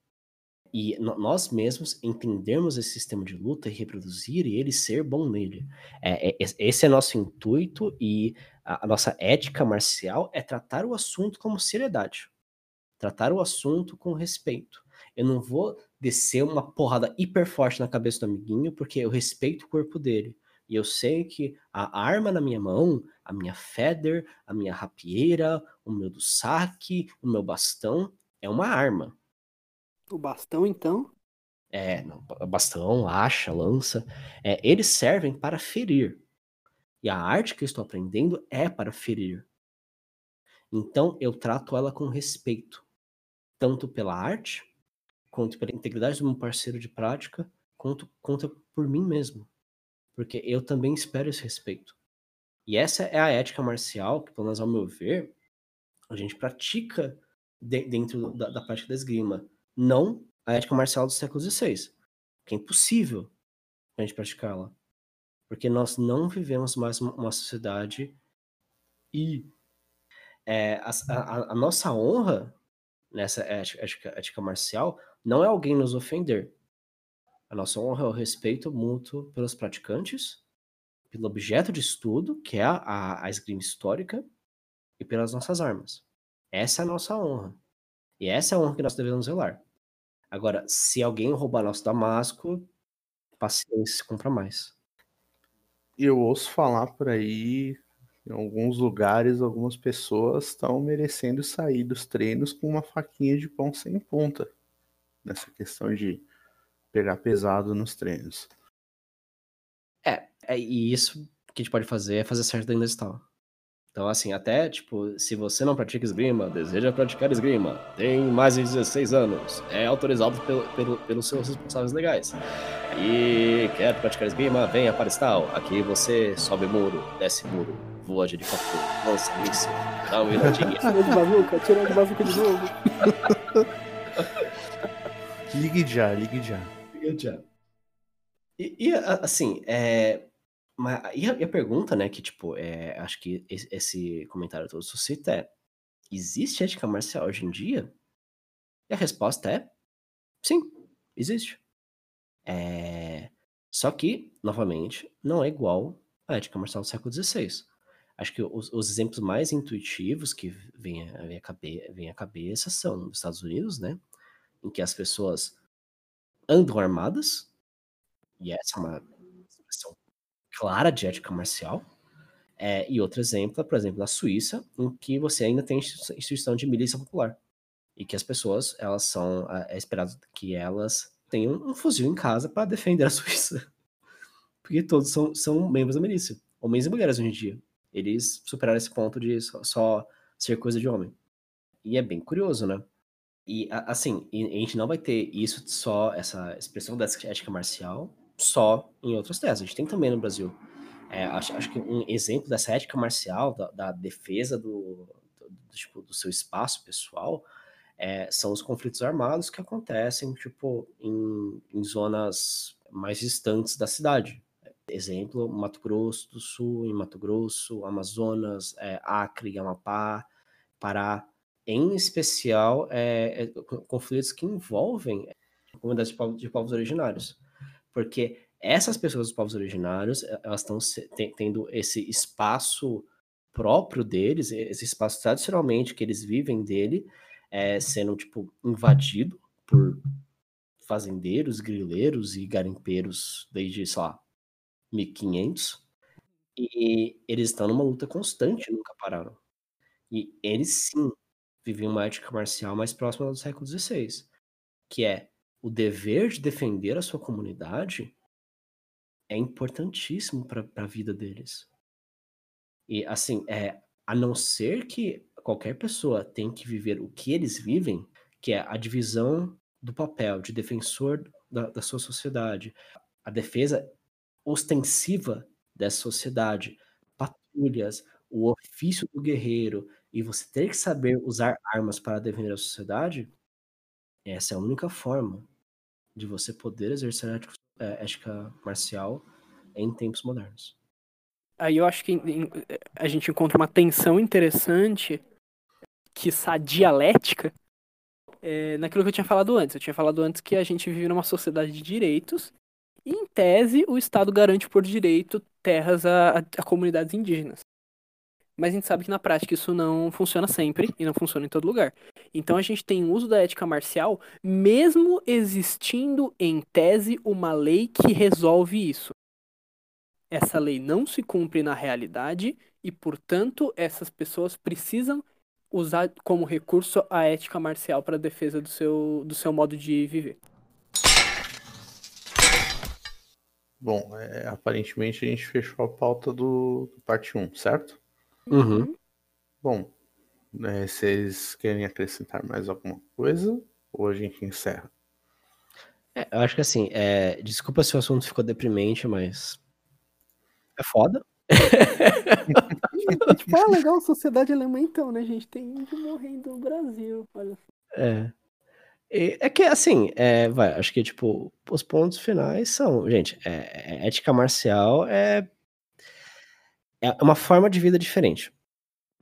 [SPEAKER 6] E nós mesmos entendermos esse sistema de luta e reproduzir e ele ser bom nele. É, é- esse é nosso intuito e a, a nossa ética marcial é tratar o assunto como seriedade. Tratar o assunto com respeito. Eu não vou descer uma porrada hiper forte na cabeça do amiguinho porque eu respeito o corpo dele. E eu sei que a arma na minha mão, a minha feather, a minha rapieira, o meu do saque, o meu bastão, é uma arma.
[SPEAKER 3] O bastão, então?
[SPEAKER 6] É, não, ba- bastão, acha, lança. É, eles servem para ferir. E a arte que eu estou aprendendo é para ferir. Então eu trato ela com respeito, tanto pela arte, quanto pela integridade do meu parceiro de prática, quanto, quanto por mim mesmo. Porque eu também espero esse respeito. E essa é a ética marcial que, pelo menos ao meu ver, a gente pratica de- dentro da, da prática da esgrima. Não a ética marcial do século XVI, que é impossível a gente praticá-la. Porque nós não vivemos mais uma, sociedade e é, a, a- a nossa honra nessa ética, ética- ética marcial não é alguém nos ofender. A nossa honra é o respeito mútuo pelos praticantes, pelo objeto de estudo, que é a, a, a esgrima histórica, e pelas nossas armas. Essa é a nossa honra. E essa é a honra que nós devemos zelar. Agora, se alguém roubar nosso damasco, paciência, compra mais.
[SPEAKER 5] Eu ouço falar por aí, em alguns lugares, algumas pessoas estão merecendo sair dos treinos com uma faquinha de pão sem ponta. Nessa questão de pegar pesado nos treinos.
[SPEAKER 6] É, é, e isso que a gente pode fazer é fazer certo dentro da estal. Então, assim, até, tipo, se você não pratica esgrima, deseja praticar esgrima, tem mais de 16 anos, é autorizado pelo, pelo- pelos seus responsáveis legais. E quer praticar esgrima, venha para estal. Aqui você sobe muro, desce muro, voa de helicóptero, lança míssil, dá uma viradinha.
[SPEAKER 3] Tirou de bazuca, tirou de bazuca de novo.
[SPEAKER 5] Ligue já, ligue já.
[SPEAKER 6] E, e, a- assim, é, mas, e, a, e a pergunta, né, que, tipo, é, acho que esse, comentário todo suscita é, existe ética marcial hoje em dia? E a resposta é, sim, existe. É, só que, novamente, não é igual à ética marcial do século XVI. Acho que os, os exemplos mais intuitivos que vêm à, cabe- vêm à cabeça são os Estados Unidos, né, em que as pessoas andam armadas, e essa é uma expressão clara de ética marcial. É, e outro exemplo é, por exemplo, na Suíça, em que você ainda tem institu- instituição de milícia popular. E que as pessoas, elas são, é é esperado que elas tenham um fuzil em casa para defender a Suíça. Porque todos são, são membros da milícia. Homens e mulheres hoje em dia. Eles superaram esse ponto de só, só ser coisa de homem. E é bem curioso, né? E assim, a gente não vai ter isso só, essa expressão da ética marcial, só em outras terras. A gente tem também no Brasil. É, acho, acho que um exemplo dessa ética marcial, da, da defesa do, do, do, tipo, do seu espaço pessoal, é, são os conflitos armados que acontecem, tipo, em, em zonas mais distantes da cidade. Exemplo, Mato Grosso do Sul, em Mato Grosso, Amazonas, é, Acre, Amapá, Pará. Em especial, é, é, co- conflitos que envolvem comunidades de povos originários. Porque essas pessoas dos povos originários, elas estão tendo esse espaço próprio deles, esse espaço tradicionalmente que eles vivem dele, é, sendo, tipo, invadido por fazendeiros, grileiros e garimpeiros desde, sei lá, 1500. E eles estão numa luta constante, nunca pararam. E eles sim viviam uma ética marcial mais próxima do século XVI, que é o dever de defender a sua comunidade é importantíssimo para a vida deles. E assim, é, a não ser que qualquer pessoa tenha que viver o que eles vivem, que é a divisão do papel de defensor da, da sua sociedade, a defesa ostensiva dessa sociedade, patrulhas, o ofício do guerreiro, e você ter que saber usar armas para defender a sociedade, essa é a única forma de você poder exercer a ética, é, marcial em tempos modernos.
[SPEAKER 3] Aí eu acho que a gente encontra uma tensão interessante, que dialética, é, naquilo que eu tinha falado antes. Eu tinha falado antes que a gente vive numa sociedade de direitos e, em tese, o Estado garante por direito terras a- a comunidades indígenas. Mas a gente sabe que na prática isso não funciona sempre e não funciona em todo lugar. Então a gente tem o uso da ética marcial, mesmo existindo em tese uma lei que resolve isso. Essa lei não se cumpre na realidade e, portanto, essas pessoas precisam usar como recurso a ética marcial para defesa do seu, do seu modo de viver.
[SPEAKER 5] Bom, é, aparentemente a gente fechou a pauta do, do parte 1, certo?
[SPEAKER 6] Uhum.
[SPEAKER 5] Bom, né, vocês querem acrescentar mais alguma coisa? Ou a gente encerra?
[SPEAKER 6] É, eu acho que assim, é, desculpa se o assunto ficou deprimente, mas é foda.
[SPEAKER 3] tipo, ah, legal, sociedade alemã então, né, gente? Tem índio morrendo no Brasil. Olha
[SPEAKER 6] É. É que, assim, é, vai, acho que, tipo, os pontos finais são, gente, é, é- ética marcial é, é uma forma de vida diferente.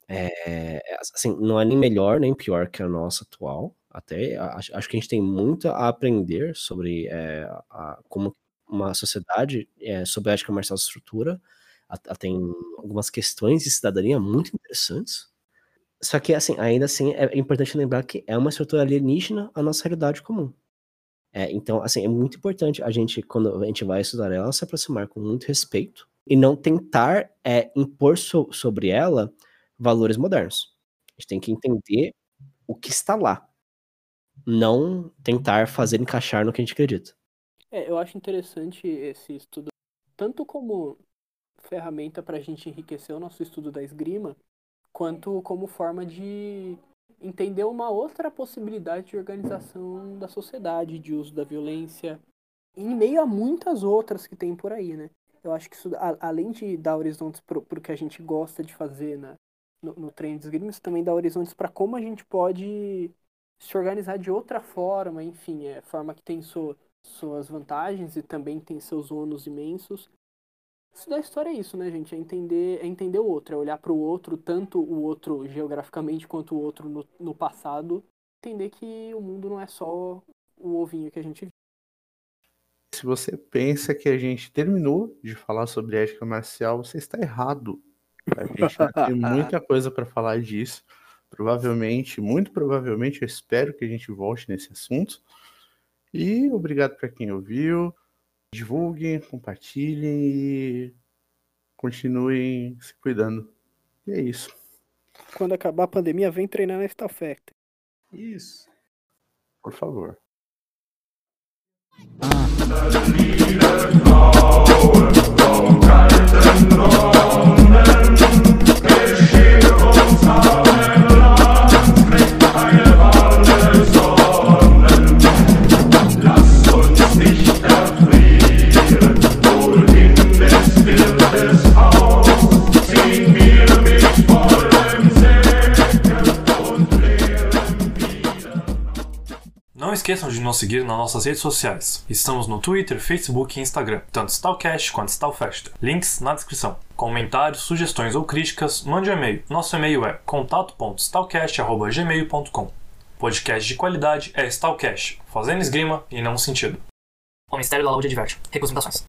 [SPEAKER 6] É, é, assim, não é nem melhor nem pior que a nossa atual. Até a- acho, acho que a gente tem muito a aprender sobre é, a- como uma sociedade é, sobre a ética marcial se estrutura. A- a- Tem algumas questões de cidadania muito interessantes. Só que, assim, ainda assim, é importante lembrar que é uma estrutura alienígena à nossa realidade comum. É, então, assim, é muito importante a gente, quando a gente vai estudar ela, se aproximar com muito respeito e não tentar é, impor so- sobre ela valores modernos. A gente tem que entender o que está lá, não tentar fazer encaixar no que a gente acredita.
[SPEAKER 3] É, eu acho interessante esse estudo, tanto como ferramenta para a gente enriquecer o nosso estudo da esgrima, quanto como forma de entender uma outra possibilidade de organização da sociedade, de uso da violência, em meio a muitas outras que tem por aí, né? Eu acho que isso, a- além de dar horizontes para o que a gente gosta de fazer na, no, no treino esgrima, isso também dá horizontes para como a gente pode se organizar de outra forma, enfim, é forma que tem sua, suas vantagens e também tem seus ônus imensos. Isso da história é isso, né, gente? É entender, é entender o outro, é olhar para o outro, tanto o outro geograficamente quanto o outro no, no passado. Entender que o mundo não é só o ovinho que a gente vive.
[SPEAKER 5] Se você pensa que a gente terminou de falar sobre ética marcial, você está errado. A gente tem muita coisa para falar disso. Provavelmente, muito provavelmente, eu espero que a gente volte nesse assunto. E obrigado para quem ouviu. Divulguem, compartilhem e continuem se cuidando. E é isso.
[SPEAKER 3] Quando acabar a pandemia, vem treinar na Star Factory.
[SPEAKER 5] Isso. Por favor.
[SPEAKER 2] Não esqueçam de nos seguir nas nossas redes sociais. Estamos no Twitter, Facebook e Instagram, tanto Stalcast quanto Stalfest. Links na descrição. Comentários, sugestões ou críticas, mande um e-mail. Nosso e-mail é contato.stalcast.gmail.com Podcast de qualidade é Stalcast, fazendo esgrima e não sentido.
[SPEAKER 8] O Ministério da Saúde adverte. Recusa imitações.